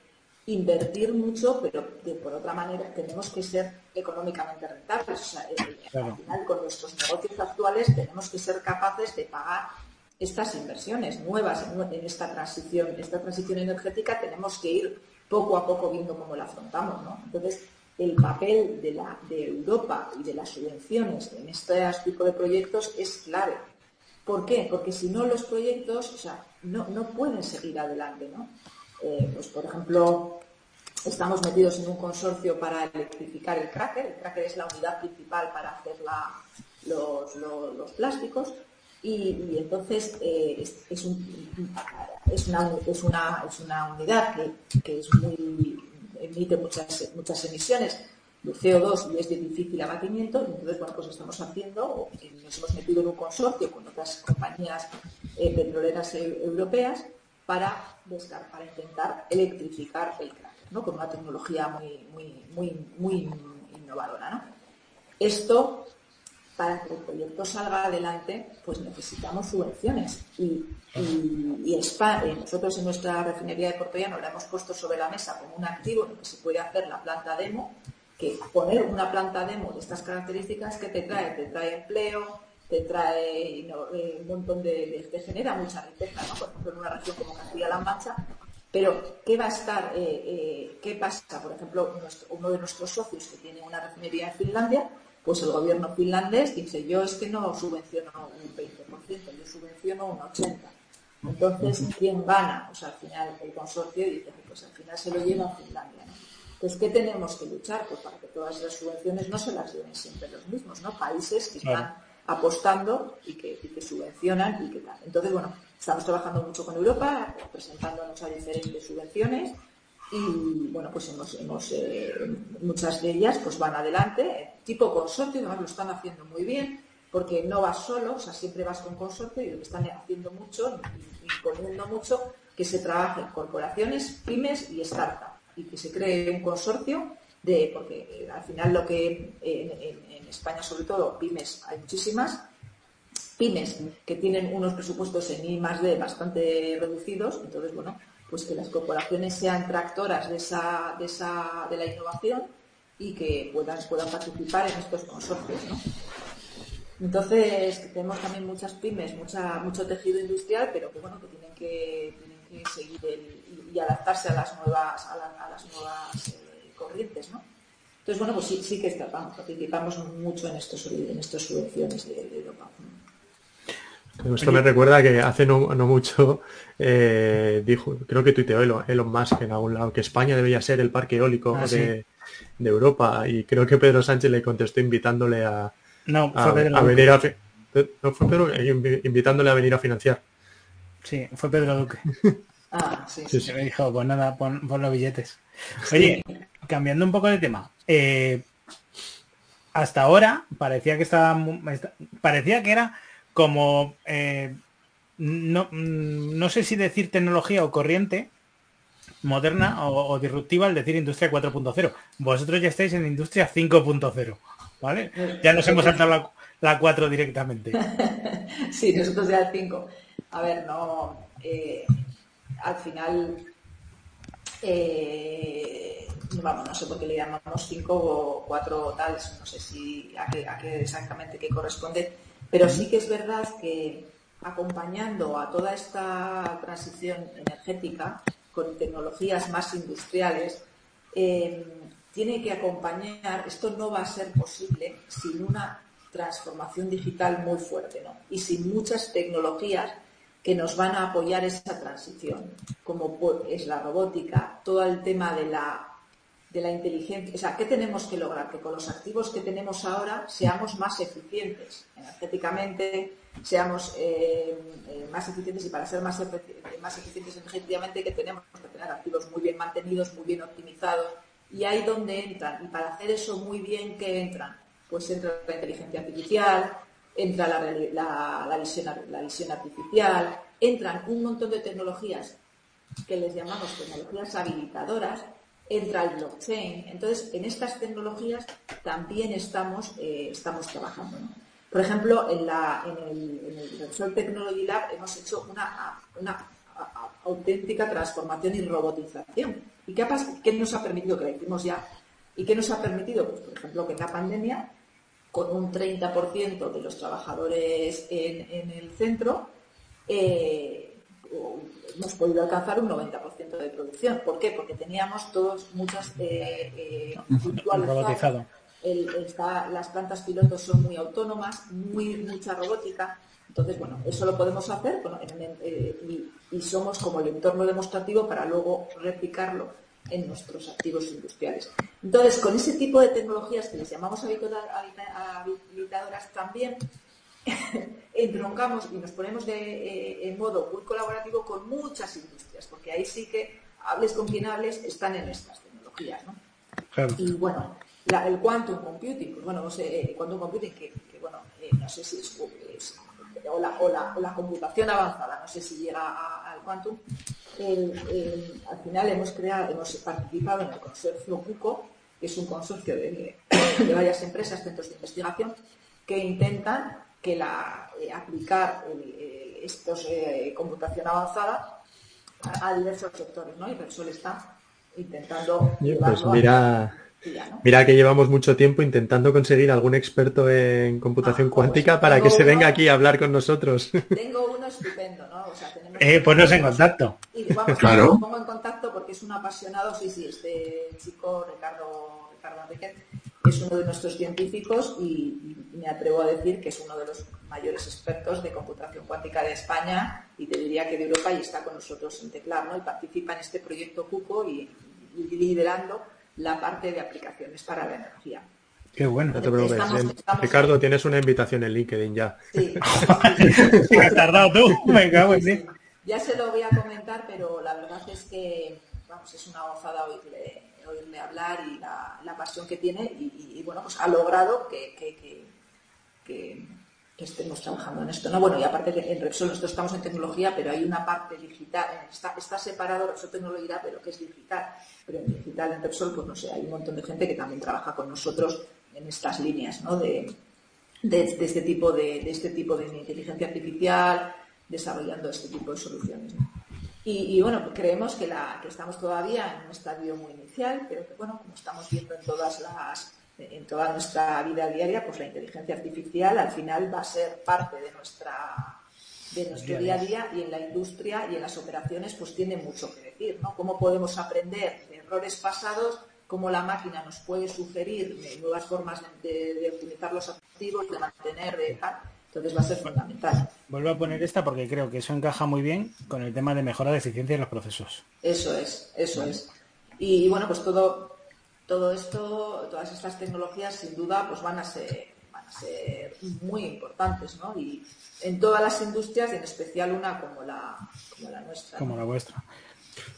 invertir mucho, pero por otra manera tenemos que ser económicamente rentables. O sea, eh, al final, con nuestros negocios actuales tenemos que ser capaces de pagar estas inversiones nuevas en, esta transición, esta transición energética tenemos que ir poco a poco viendo cómo la afrontamos, ¿no? Entonces, el papel de, la, de Europa y de las subvenciones en este tipo de proyectos es clave. ¿Por qué? Porque si no los proyectos, o sea, no, no pueden seguir adelante, ¿no? Eh, pues, por ejemplo, estamos metidos en un consorcio para electrificar el cracker. El cracker es la unidad principal para hacer los, plásticos. Y, entonces eh, es, una, unidad que, emite muchas, muchas emisiones de CO2 y es de difícil abatimiento. Entonces, bueno, pues estamos haciendo, nos hemos metido en un consorcio con otras compañías eh, petroleras europeas para, para intentar electrificar el cráter, ¿no? con una tecnología muy, muy, muy, muy innovadora. Esto, para que el proyecto salga adelante, pues necesitamos subvenciones. Y, y, nosotros en nuestra refinería de Portollano lo hemos puesto sobre la mesa como un activo en el que se puede hacer la planta demo, que poner una planta demo de estas características que te trae, te trae empleo, te trae eh, un montón de, te genera mucha riqueza. Por ejemplo, en una región como Castilla-La Mancha. Pero, ¿qué va a estar? Eh, eh, ¿Qué pasa? Por ejemplo, uno de nuestros socios que tiene una refinería en Finlandia, pues el gobierno finlandés dice, yo es que no subvenciono un 20%, yo subvenciono un 80%. Entonces, ¿quién gana? Pues al final el consorcio dice, pues al final se lo lleva Finlandia. ¿no? Entonces, ¿qué tenemos que luchar? Pues para que todas las subvenciones no se las lleven siempre los mismos, ¿no? Países que están apostando y que, subvencionan y que tal. Entonces, bueno, estamos trabajando mucho con Europa, presentándonos a diferentes subvenciones y, bueno, pues hemos, eh, muchas de ellas pues van adelante, tipo consorcio, además lo están haciendo muy bien. porque no vas solo, o sea, siempre vas con consorcio y lo que están haciendo mucho y poniendo mucho que se trabaje en corporaciones, pymes y startups y que se cree un consorcio de, porque eh, al final lo que en, España sobre todo, pymes hay muchísimas, pymes que tienen unos presupuestos en I más D bastante reducidos, entonces bueno, pues que las corporaciones sean tractoras de esa, de esa, de la innovación y que puedan, puedan participar en estos consorcios, Entonces, tenemos también muchas pymes, mucha, mucho tejido industrial, pero que bueno, que tienen que, tienen que seguir y, adaptarse a las nuevas, a, las nuevas eh, corrientes, ¿no? Entonces, bueno, pues sí, sí que participamos mucho en estos, en estas subvenciones de, Europa. Esto me recuerda que hace no, mucho eh, dijo, creo que tuiteó Elon, Musk en algún lado, que España debería ser el parque eólico ah, de, Europa. Y creo que Pedro Sánchez le contestó invitándole a, no, venir a no fue Pedro eh, invitándole a venir a financiar. Sí, fue Pedro Duque. Ah, sí. sí, me dijo, pues nada, pon, los billetes. Oye, cambiando un poco de tema. Eh, hasta ahora parecía que estaba parecía que era como eh, no, mm, no, sé si decir tecnología o corriente moderna o, disruptiva al decir industria 4.0. Vosotros ya estáis en industria 5.0, ¿vale? Ya nos hemos saltado la, 4 directamente. sí, nosotros ya el 5. A ver, no, eh, al final, eh, vamos, no sé por qué le llamamos 5 o 4 tales, no sé si a qué, exactamente qué corresponde, pero sí que es verdad que acompañando a toda esta transición energética con tecnologías más industriales, eh, tiene que acompañar, esto no va a ser posible sin una transformación digital muy fuerte ¿no? y sin muchas tecnologías que nos van a apoyar esa transición, como es la robótica, todo el tema de la, de la inteligencia. O sea, ¿qué tenemos que lograr? Que con los activos que tenemos ahora seamos más eficientes energéticamente, seamos eh, eh, más eficientes y para ser más, más eficientes energéticamente que tenemos que tener activos muy bien mantenidos, muy bien optimizados. Y ahí donde entran, y para hacer eso muy bien, ¿qué entran? Pues entra la inteligencia artificial, entra la, visión, la visión artificial, entran un montón de tecnologías que les llamamos tecnologías habilitadoras, entra el blockchain. Entonces, en estas tecnologías también estamos, eh, estamos trabajando. Por ejemplo, en, la, en, el, en el Technology Lab hemos hecho una, una auténtica transformación y robotización. ¿Y qué, qué nos ha permitido? Que lo hicimos ya. ¿Y qué nos ha permitido? Pues, por ejemplo, que en la pandemia con un 30% de los trabajadores en, el centro, eh, hemos podido alcanzar un 90% de producción. ¿Por qué? Porque teníamos todos muchas eh, eh las plantas pilotos son muy autónomas, muy mucha robótica. Entonces, bueno, eso lo podemos hacer eh, y somos como el entorno demostrativo para luego replicarlo en nuestros activos industriales. Entonces, con ese tipo de tecnologías que les llamamos habilitadoras también, entroncamos y nos ponemos eh, en modo muy colaborativo con muchas industrias, porque ahí sí que, hables con quien hables, están en estas tecnologías. ¿no? Y bueno, el quantum computing, pues bueno, no sé, el quantum computing, que, bueno, eh, no sé si es, o, la, o, la, computación avanzada, no sé si llega al quantum, al final hemos creado, hemos participado en el consorcio CUCO, que es un consorcio de, varias empresas, centros de investigación, que intentan que la, eh, aplicar eh, estos eh, computación avanzada a, diversos sectores, ¿no? Y Repsol está intentando pues mira, Mira que llevamos mucho tiempo intentando conseguir algún experto en computación ah, pues cuántica para que se venga aquí a hablar con nosotros. Tengo uno estupendo, ¿no? O sea, tenemos eh, ponnos en contacto. Y vamos, claro. pongo en contacto porque es un apasionado, sí, sí, este chico Ricardo, Ricardo Enriquez es uno de nuestros científicos y, me atrevo a decir que es uno de los mayores expertos de computación cuántica de España y te diría que de Europa y está con nosotros en Teclar, ¿no? Y participa en este proyecto CUCO y liderando la parte de aplicaciones para la energía. Qué bueno. No te preocupes. Ricardo, tienes una invitación en LinkedIn ya. Sí. has tardado tú. En Ya se lo voy a comentar, pero la verdad es que vamos, es una gozada oírle, oírle hablar y la, pasión que tiene y, bueno, pues ha logrado que, que estemos trabajando en esto. ¿no? Bueno, y aparte que en Repsol nosotros estamos en tecnología, pero hay una parte digital, está, está separado Repsol Tecnología, pero que es digital. Pero en digital en Repsol, pues no sé, hay un montón de gente que también trabaja con nosotros en estas líneas, ¿no? De, de, este tipo de, de, este tipo de inteligencia artificial, desarrollando este tipo de soluciones. Y, y, bueno, creemos que, la, que estamos todavía en un estadio muy inicial, pero que bueno, como estamos viendo en todas las en toda nuestra vida diaria, pues la inteligencia artificial al final va a ser parte de nuestra de nuestro día a día y en la industria y en las operaciones pues tiene mucho que decir, ¿no? Cómo podemos aprender de errores pasados, cómo la máquina nos puede sugerir nuevas formas de, de, optimizar los activos, de mantener, de tal. Entonces va a ser fundamental. Vuelvo a poner esta porque creo que eso encaja muy bien con el tema de mejora de eficiencia en los procesos. Eso es, eso vale. es. Y bueno, pues todo todo esto, todas estas tecnologías sin duda pues van a ser, van a ser muy importantes, ¿no? Y en todas las industrias, en especial una como la, como la nuestra. Como la vuestra.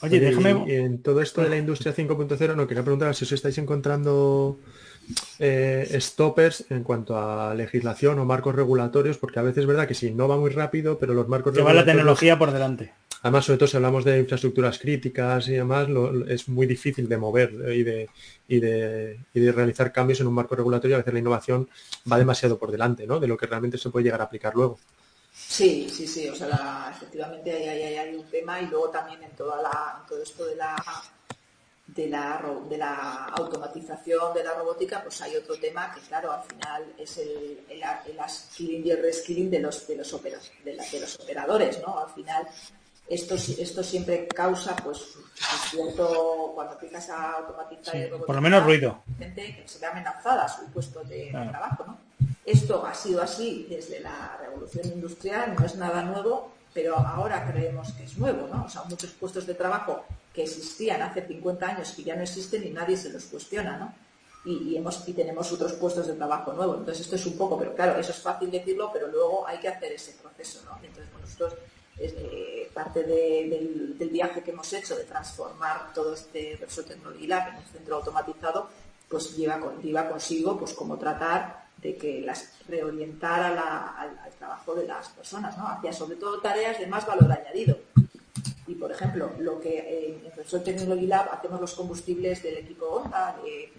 Oye, Oye déjame... en todo esto de la industria 5.0, no quería preguntar si os estáis encontrando eh, stoppers en cuanto a legislación o marcos regulatorios, porque a veces es verdad que sí, no va muy rápido, pero los marcos que regulatorios... va la tecnología por delante. Además, sobre todo si hablamos de infraestructuras críticas y demás, lo, es muy difícil de mover y de, y, de, y de, realizar cambios en un marco regulatorio. A veces la innovación va demasiado por delante ¿no? de lo que realmente se puede llegar a aplicar luego. Sí, sí, sí. O sea, la, efectivamente hay, hay, hay, un tema y luego también en, toda la, en todo esto de la, de la, de la automatización de la robótica, pues hay otro tema que, claro, al final es el, el, el skilling y el reskilling de los, de los, opera, de, la, de los operadores, ¿no? Al final esto, esto siempre causa, pues, cierto, cuando empiezas a automatizar sí, por lo menos ruido. Gente que se ve amenazada su puesto de claro. trabajo, ¿no? Esto ha sido así desde la revolución industrial, no es nada nuevo, pero ahora creemos que es nuevo, ¿no? O sea, muchos puestos de trabajo que existían hace 50 años que ya no existen y nadie se los cuestiona, ¿no? Y, y, hemos, y tenemos otros puestos de trabajo nuevos. Entonces, esto es un poco, pero claro, eso es fácil decirlo, pero luego hay que hacer ese proceso, ¿no? Entonces, bueno, nosotros eh, parte de, del, viaje que hemos hecho de transformar todo este Repsol Technology Lab en un centro automatizado, pues lleva, consigo pues como tratar de que las reorientar al, trabajo de las personas, ¿no? hacia sobre todo tareas de más valor añadido. Y por ejemplo, lo que eh, en Repsol Technology Lab hacemos los combustibles del equipo Honda, de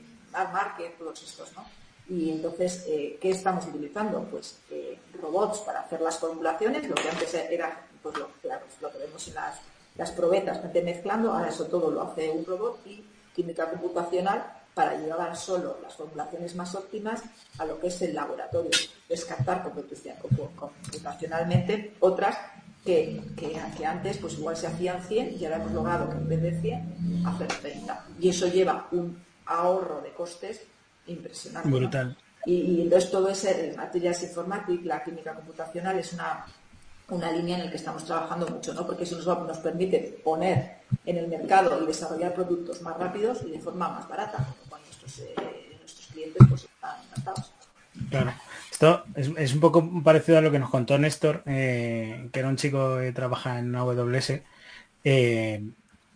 Market, todos estos, ¿no? Y entonces, eh, ¿qué estamos utilizando? Pues eh, robots para hacer las formulaciones, lo que antes era pues lo, claro, lo que vemos en las, las probetas, gente mezclando, ahora eso todo lo hace un robot y química computacional para llevar solo las formulaciones más óptimas a lo que es el laboratorio, descartar computacionalmente otras que, que, antes pues igual se hacían 100 y ahora hemos logrado que en vez de 100 hacer 30. Y eso lleva un ahorro de costes impresionante. Brutal. ¿no? Y, y, entonces todo ese materias informáticas, la química computacional es una una línea en la que estamos trabajando mucho, ¿no? porque eso nos, va, nos, permite poner en el mercado y desarrollar productos más rápidos y de forma más barata, con nuestros, eh, nuestros clientes pues, están encantados. Claro. Esto es, es, un poco parecido a lo que nos contó Néstor, eh, que era un chico que trabaja en AWS, eh,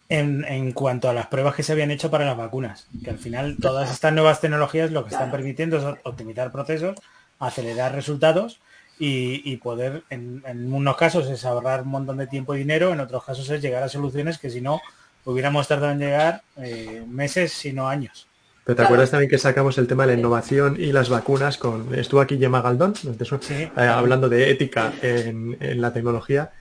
en, en, cuanto a las pruebas que se habían hecho para las vacunas, que al final todas estas nuevas tecnologías lo que están permitiendo es optimizar procesos, acelerar resultados y, y poder, en, en, unos casos es ahorrar un montón de tiempo y dinero, en otros casos es llegar a soluciones que si no hubiéramos tardado en llegar eh, meses, sino años. Pero te acuerdas también que sacamos el tema de la innovación y las vacunas con estuvo aquí Gemma Galdón, sí. eh, hablando de ética en, en, la tecnología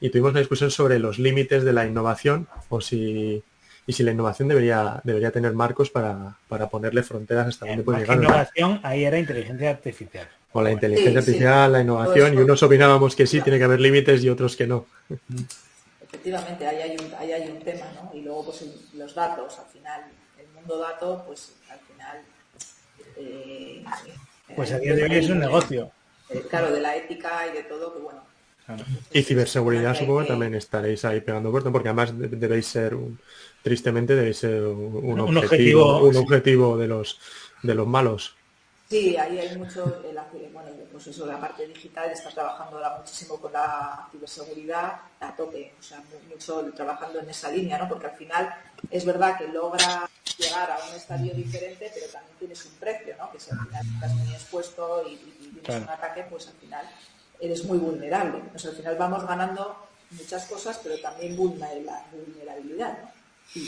y tuvimos una discusión sobre los límites de la innovación o si y si la innovación debería debería tener marcos para, para ponerle fronteras hasta dónde puede llegar. La innovación ahí era inteligencia artificial. O la inteligencia sí, artificial, sí. la innovación, y unos opinábamos que sí, tiene que haber límites y otros que no. Efectivamente, ahí hay un, ahí hay un tema, ¿no? Y luego, pues los datos, al final, el mundo dato, pues al final. Eh, pues a día de hoy es un negocio. Eh, claro, de la ética y de todo, que bueno. Claro. Y ciberseguridad, supongo que también estaréis ahí pegando fuerte, porque además debéis ser, un, tristemente, debéis ser un, un, objetivo, un objetivo de los de los malos. Sí, ahí hay mucho, bueno, pues eso, la parte digital está trabajando ahora muchísimo con la ciberseguridad a tope, o sea, mucho trabajando en esa línea, ¿no? Porque al final es verdad que logra llegar a un estadio diferente, pero también tienes un precio, ¿no? Que si al final estás muy expuesto y, tienes un ataque, pues al final eres muy vulnerable. O sea, al final vamos ganando muchas cosas, pero también vulnerabilidad, ¿no?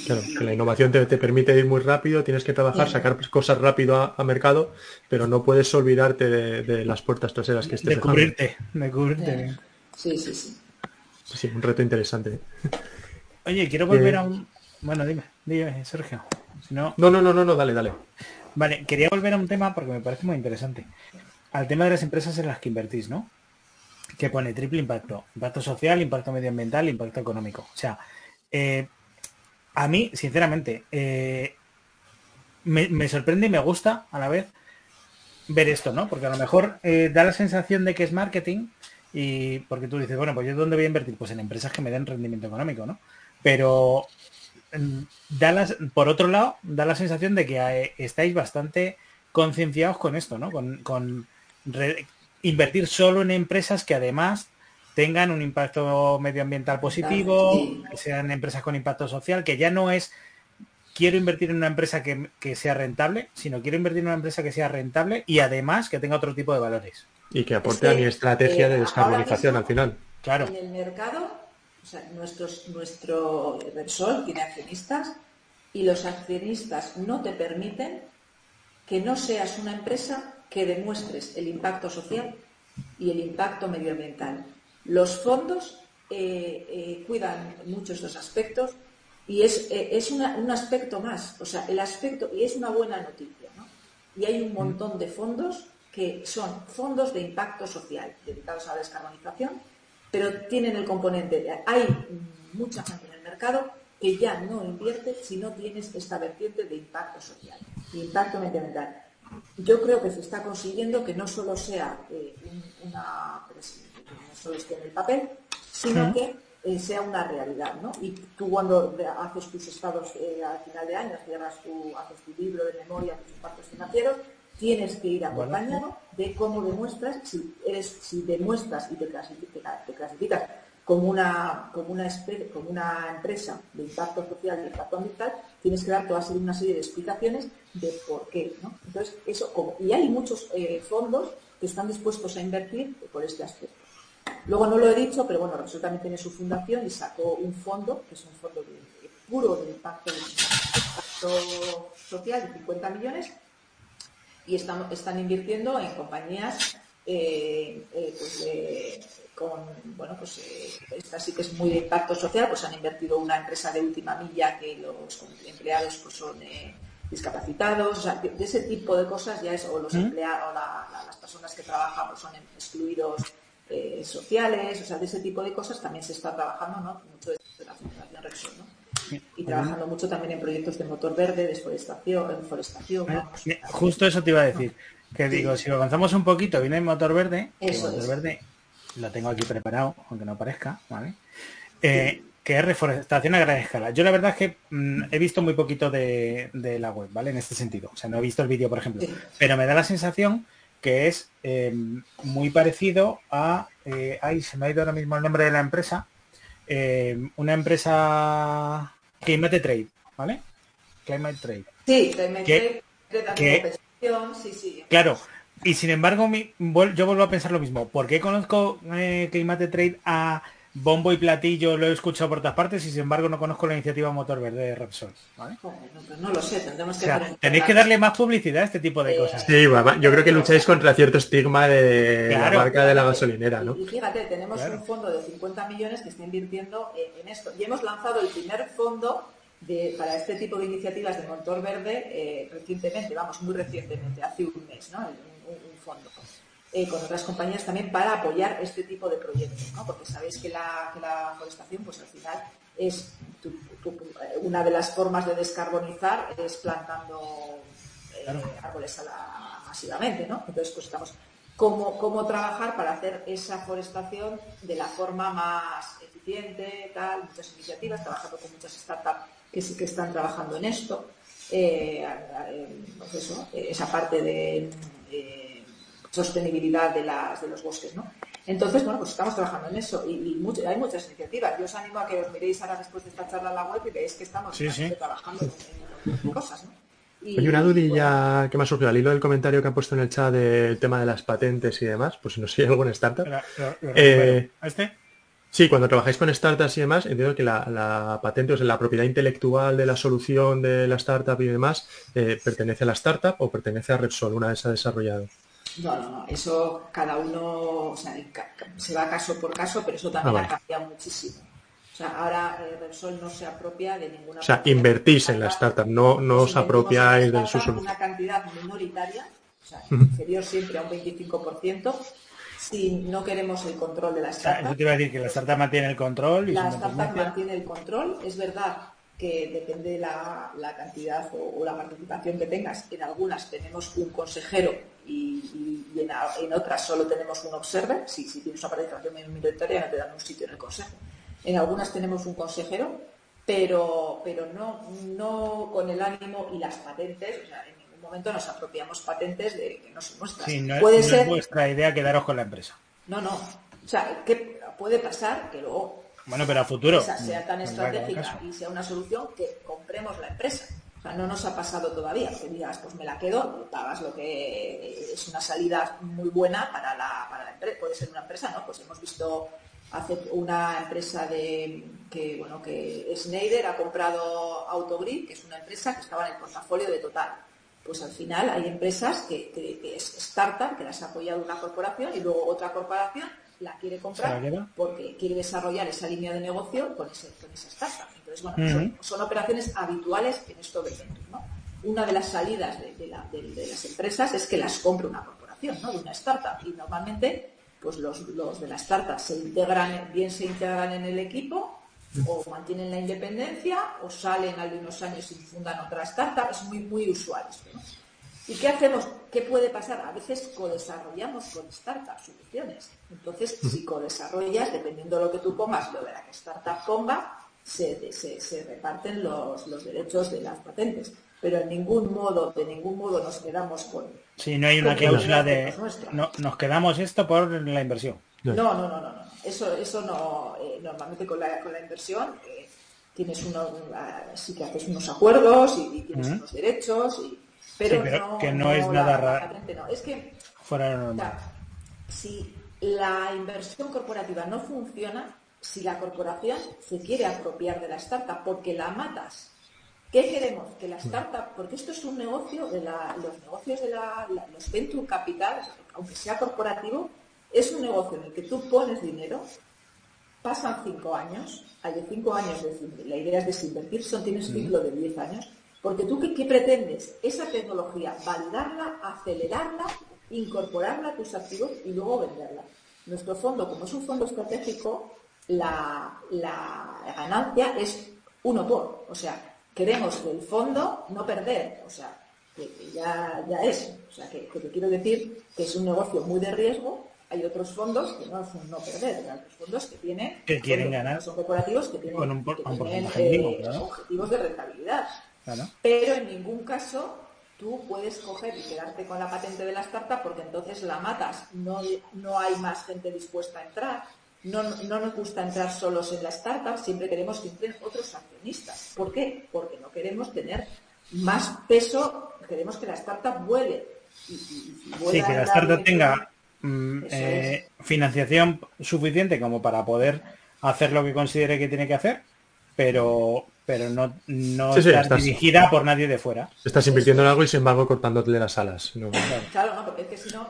Claro, que la innovación te, permite ir muy rápido, tienes que trabajar, sacar cosas rápido a, mercado, pero no puedes olvidarte de, las puertas traseras que estés De cubrirte, de cubrirte. Sí, sí, sí. Sí, un reto interesante. Oye, quiero volver eh, a un... Bueno, dime, dime, Sergio. no... no, no, no, no, dale, dale. Vale, quería volver a un tema porque me parece muy interesante. Al tema de las empresas en las que invertís, ¿no? Que pone triple impacto. Impacto social, impacto medioambiental, impacto económico. O sea, eh, a mí, sinceramente, eh, me, sorprende y me gusta a la vez ver esto, ¿no? Porque a lo mejor eh, da la sensación de que es marketing y porque tú dices, bueno, pues yo dónde voy a invertir? Pues en empresas que me den rendimiento económico, ¿no? Pero mm, da por otro lado, da la sensación de que estáis bastante concienciados con esto, ¿no? Con, invertir solo en empresas que además tengan un impacto medioambiental positivo, que sean empresas con impacto social, que ya no es quiero invertir en una empresa que, sea rentable, sino quiero invertir en una empresa que sea rentable y además que tenga otro tipo de valores. Y que aporte a mi estrategia de eh, descarbonización al final. Claro. En el mercado, o sea, nuestro Repsol tiene accionistas y los accionistas no te permiten que no seas una empresa que demuestres el impacto social y el impacto medioambiental. Los fondos eh, eh, cuidan mucho aspectos y es, eh, un aspecto más, o sea, el aspecto, y es una buena noticia, ¿no? Y hay un montón de fondos que son fondos de impacto social dedicados a la descarbonización, pero tienen el componente, hay mucha gente en el mercado que ya no invierte si no tienes esta vertiente de impacto social, impacto medioambiental. Yo creo que se está consiguiendo que no solo sea una solo esté en el papel, sino que eh, sea una realidad, ¿no? Y tú cuando haces tus estados eh, al final de año, cierras tu, haces tu libro de memoria, tus impactos financieros, tienes que ir acompañado de cómo demuestras, si eres, si demuestras y te clasificas, te clasificas como una, como una, como una empresa de impacto social y impacto ambiental, tienes que dar toda una serie de explicaciones de por qué. ¿no? Entonces, eso, y hay muchos eh, fondos que están dispuestos a invertir por este aspecto. Luego no lo he dicho, pero bueno, Repsol tiene su fundación y sacó un fondo, que es un fondo puro de impacto, social de 50 millones y están, están invirtiendo en compañías eh, eh, pues con, bueno, pues eh, esta sí que es muy de impacto social, pues han invertido una empresa de última milla que los empleados pues son discapacitados, o sea, de, ese tipo de cosas ya es, o los ¿Mm? empleados, o las personas que trabajan pues son excluidos eh, sociales, o sea, de ese tipo de cosas también se está trabajando, ¿no? Mucho de la Fundación Rexon, ¿no? Y trabajando mucho también en proyectos de motor verde, desforestación, forestación. Justo eso te iba a decir. Que digo, si avanzamos un poquito, viene el motor verde, eso motor verde lo tengo aquí preparado, aunque no parezca, ¿vale? Eh, que es reforestación a gran escala. Yo la verdad es que mm, he visto muy poquito de, de, la web, ¿vale? En este sentido. O sea, no he visto el vídeo, por ejemplo. Pero me da la sensación que es eh, muy parecido a, eh, ay, se me ha ido ahora mismo el nombre de la empresa, eh, una empresa Climate Trade, ¿vale? Climate Trade. Sí, Climate Trade, sí, sí. Claro, y sin embargo, yo vuelvo a pensar lo mismo. ¿Por qué conozco Climate Trade a bombo y platillo lo he escuchado por todas partes y sin embargo no conozco la iniciativa Motor Verde de Repsol. No, lo sé, tendremos que... tenéis que darle más publicidad a este tipo de cosas. Sí, yo creo que lucháis contra cierto estigma de la marca de la gasolinera, ¿no? Y fíjate, tenemos un fondo de 50 millones que está invirtiendo en esto. Y hemos lanzado el primer fondo de, para este tipo de iniciativas de motor verde eh, recientemente, vamos, muy recientemente, hace un mes, ¿no? un fondo. Eh, con otras compañías también para apoyar este tipo de proyectos, ¿no? porque sabéis que la, forestación, pues al final es una de las formas de descarbonizar es plantando eh, árboles masivamente, ¿no? Entonces, pues estamos cómo, cómo trabajar para hacer esa forestación de la forma más eficiente, tal, muchas iniciativas, trabajando con muchas startups que sí que están trabajando en esto. Eh, pues eso, esa parte de eh, sostenibilidad de, las, de los bosques, ¿no? Entonces, bueno, pues estamos trabajando en eso y, hay muchas iniciativas. Yo os animo a que os miréis ahora después de esta charla en la web y veáis que estamos trabajando en, cosas, ¿no? Hay una dudilla que me ha surgido al hilo del comentario que han puesto en el chat del tema de las patentes y demás, pues si no soy alguna startup. Eh, este? Sí, cuando trabajáis con startups y demás, entiendo que la, patente, o sea, la propiedad intelectual de la solución de la startup y demás, eh, ¿pertenece a la startup o pertenece a Repsol una vez ha desarrollado? No, no, no, eso cada uno, o sea, se va caso por caso, pero eso también ah, ha cambiado muchísimo. O sea, ahora eh, Repsol no se apropia de ninguna... O sea, invertís en la startup, no, no os apropiáis de su solución. Una cantidad minoritaria, o sea, inferior siempre a un 25%, si no queremos el control de la startup. eso te iba a decir que la startup mantiene el control. Y la startup mantiene el control. Es verdad que depende de la, cantidad o, la participación que tengas. En algunas tenemos un consejero y, en, otras solo tenemos un observer. Si, si tienes una participación minoritaria no te dan un sitio en el consejo. En algunas tenemos un consejero, pero, pero no, no con el ánimo y las patentes. O sea, momento nos apropiamos patentes de que no son nuestras. Sí, no, puede ser... es vuestra idea quedaros con la empresa. No, no. O sea, ¿qué puede pasar que luego bueno, pero a futuro sea tan estratégica y sea una solución que compremos la empresa. O sea, no nos ha pasado todavía que digas, pues me la quedo, pagas lo que es una salida muy buena para la, para la empresa. Puede ser una empresa, ¿no? Pues hemos visto hace una empresa de que bueno que Schneider ha comprado Autogrid, que es una empresa que estaba en el portafolio de Total pues al final hay empresas que, es startup, que las ha apoyado una corporación y luego otra corporación la quiere comprar porque quiere desarrollar esa línea de negocio con, ese, esa startup. Entonces, bueno, son, operaciones habituales en esto de ¿no? Una de las salidas de, las empresas es que las compre una corporación, ¿no? De una startup. Y normalmente, pues los, los de la startup se integran, bien se integran en el equipo o mantienen la independencia o salen algunos años y fundan otra startup, es muy, muy usual ¿Y qué hacemos? ¿Qué puede pasar? A veces co-desarrollamos con startups soluciones. Entonces, si co-desarrollas, dependiendo de lo que tú pongas, lo de la que startup ponga, se, se, reparten los, los, derechos de las patentes. Pero en ningún modo, de ningún modo nos quedamos con... Si no hay una cláusula de... No, nos quedamos esto por la inversión. No, no, no, no. no. Eso, eso no, eh, normalmente con la, con la inversión eh, tienes unos, sí que haces unos acuerdos y, tienes unos derechos, y, pero, no, que no, es nada raro. No. Es que fuera si la inversión corporativa no funciona, si la corporación se quiere apropiar de la startup porque la matas, ¿qué queremos? Que la startup, porque esto es un negocio de la, los negocios de la, los venture capital, aunque sea corporativo, es un negocio en el que tú pones dinero, pasan cinco años, hay cinco años, de, la idea es desinvertir, son, tienes ciclo de diez años, porque tú ¿qué, pretendes? Esa tecnología, validarla, acelerarla, incorporarla a tus activos y luego venderla. Nuestro fondo, como es un fondo estratégico, la, ganancia es uno por. O sea, queremos el fondo no perder. O sea, que, ya, ya es. O sea, que, que, te quiero decir que es un negocio muy de riesgo hay otros fondos que no son no perder, hay otros fondos que tienen que quieren ganar son corporativos que tienen, eh, objetivos de rentabilidad. Pero en ningún caso tú puedes coger y quedarte con la patente de la startup porque entonces la matas. No, no hay más gente dispuesta a entrar. No, no nos gusta entrar solos en la startup. Siempre queremos que entren otros accionistas. ¿por qué? porque no queremos tener más peso. Queremos que la startup vuele. Y, sí, que la startup tenga Mm, eh, financiación suficiente como para poder hacer lo que considere que tiene que hacer, pero pero no, no está dirigida por nadie de fuera. Estás invirtiendo en algo y sin embargo cortándote las alas. Claro, no, porque es que si no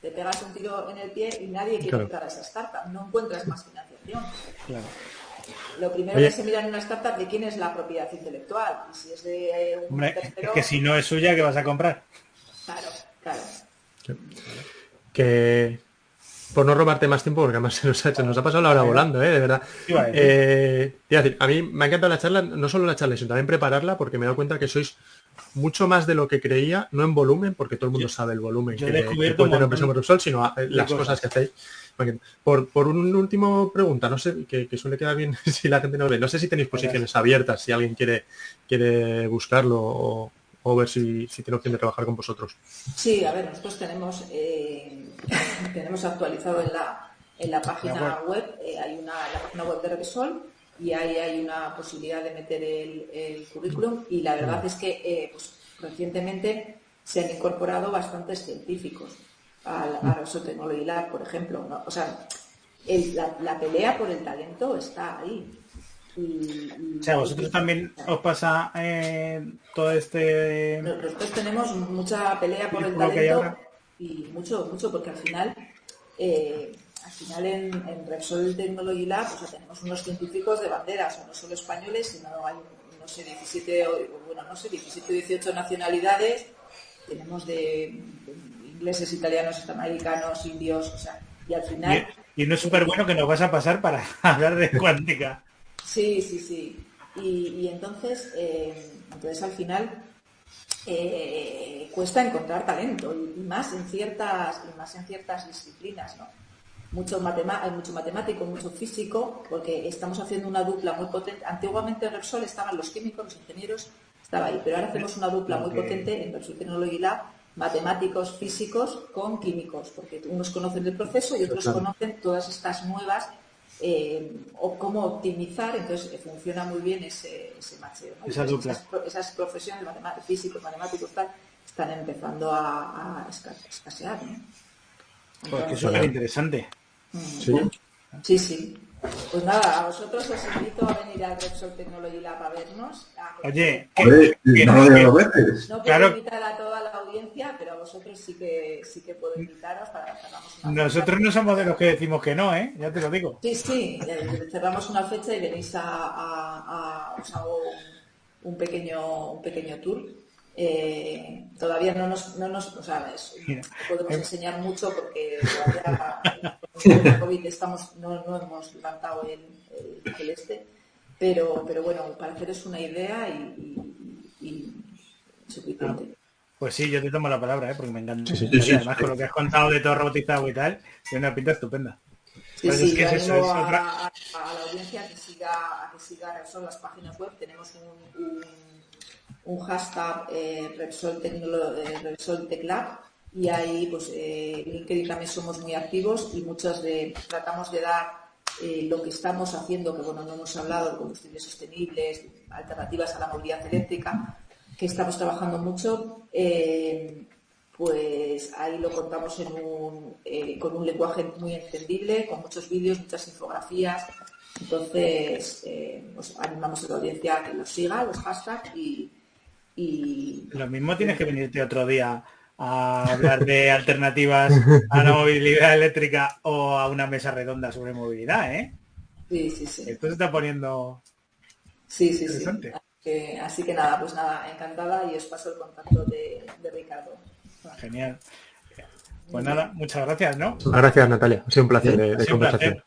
te pegas un tiro en el pie y nadie quiere entrar a esa startup, no encuentras más financiación. Lo primero que se mira en una startup de quién es la propiedad intelectual. Y si es de un es que si no es suya, ¿qué vas a comprar? Claro, claro que por no robarte más tiempo, porque además se nos ha hecho, nos ha pasado la hora volando, ¿eh? de verdad. Eh, decir, a mí me ha encantado la charla, no solo la charla, sino también prepararla, porque me he dado cuenta que sois mucho más de lo que creía, no en volumen, porque todo el mundo sabe el volumen que, que puede tener Sol, sino las cosas que hacéis. Por, por un último pregunta, no sé, que, suele quedar bien si la gente no ve, no sé si tenéis posiciones abiertas, si alguien quiere, quiere buscarlo o o ver si, si tiene opción de trabajar con vosotros. Sí, a ver, nosotros tenemos, eh, tenemos actualizado en la, en la página web, eh, hay una la página web de Repsol y ahí hay una posibilidad de meter el, el currículum y la verdad es que eh, pues, recientemente se han incorporado bastantes científicos al, a Technology Lab, por ejemplo. ¿no? O sea, el- la, la pelea por el talento está ahí. Y- O sea, vosotros también os pasa eh, todo este... Nosotros tenemos mucha pelea por el talento y mucho, mucho, porque al final, eh, al final en, en Repsol Technology Lab o sea, tenemos unos científicos de banderas, no solo españoles, sino hay, no sé, 17, o- bueno, no sé, 17 o 18 nacionalidades, tenemos de, de ingleses, italianos, americanos, indios, o sea, y al final... Y, y no es súper bueno que nos vas a pasar para hablar de cuántica. Sí, sí, sí. Y, y entonces, eh, entonces al final eh, cuesta encontrar talento y, más en ciertas y más en ciertas disciplinas, ¿no? Mucho hay mucho matemático, mucho físico, porque estamos haciendo una dupla muy potente. Antiguamente en Repsol estaban los químicos, los ingenieros, estaba ahí, pero ahora hacemos una dupla muy potente en Repsol Technology Lab, matemáticos, físicos con químicos, porque unos conocen el proceso y otros Claro. conocen todas estas nuevas eh, o cómo optimizar, entonces eh, funciona muy bien ese, ese macheo. ¿no? Esa. Esas, esas profesiones, físicos, matemáticos, tal, están empezando a, a esca- escasear. ¿no? Pues que Entonces, súper interesante. mm, Sí. Sí, sí. Pues nada, a vosotros os invito a venir al Repsol Technology Lab a vernos. a conocer. Oye, que, Oye, que- no lo veces. No puedo claro. invitar a toda la audiencia, pero a vosotros sí que sí que puedo invitaros para que una nosotros no somos de los que decimos que no, ¿eh? Ya te lo digo. Sí, sí, eh, cerramos una fecha y venís a, a- a- os hago un, pequeño un pequeño tour. Eh, todavía no nos, no nos, o sea, es- podemos em- enseñar mucho porque todavía COVID estamos, no, no hemos levantado el, el- el este, pero, pero bueno, para haceros una idea y, y- y suficiente. Pues sí, yo te tomo la palabra, ¿eh? Porque me encanta. Sí, sí. Y Sí, sí, además, sí. con lo que has contado de todo robotizado y tal, tiene una pinta estupenda. Sí, Pues sí, es que yo es eso, animo es a, otra- a- a la audiencia a que siga, a que siga Repsol las páginas web. Tenemos un, un, un hashtag eh, Repsol, Tecnolo- eh, Repsol Tech Lab y ahí pues eh, LinkedIn también somos muy activos y muchas de tratamos de dar eh, lo que estamos haciendo, que bueno, no hemos hablado de combustibles sostenibles, alternativas a la movilidad eléctrica, que estamos trabajando mucho. eh, pues ahí lo contamos eh, con un lenguaje muy entendible, con muchos vídeos, muchas infografías. Entonces, pues animamos a la audiencia a que los siga, los hashtags y Lo mismo tienes que venirte otro día a hablar de alternativas a la movilidad eléctrica o a una mesa redonda sobre movilidad, ¿eh? sí, sí, sí. Esto se está poniendo... Sí, sí, sí. Interesante. Así que, así que nada, pues nada, encantada y os paso el contacto de, de Ricardo. Genial. Pues nada, muchas gracias, ¿no? Gracias, Natalia. Ha sido un placer de, Ha de conversación. placer.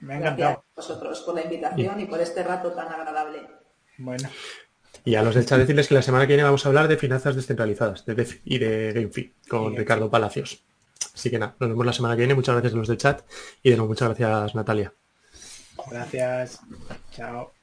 Me ha Gracias encantado. a vosotros por la invitación y por este rato tan agradable. Bueno, Y a los del chat decirles que la semana que viene vamos a hablar de finanzas descentralizadas, de DeFi y de GameFi, con Sí, Ricardo Palacios. Así que nada, nos vemos la semana que viene. Muchas gracias a los del chat y de nuevo muchas gracias, Natalia. gracias. Chao.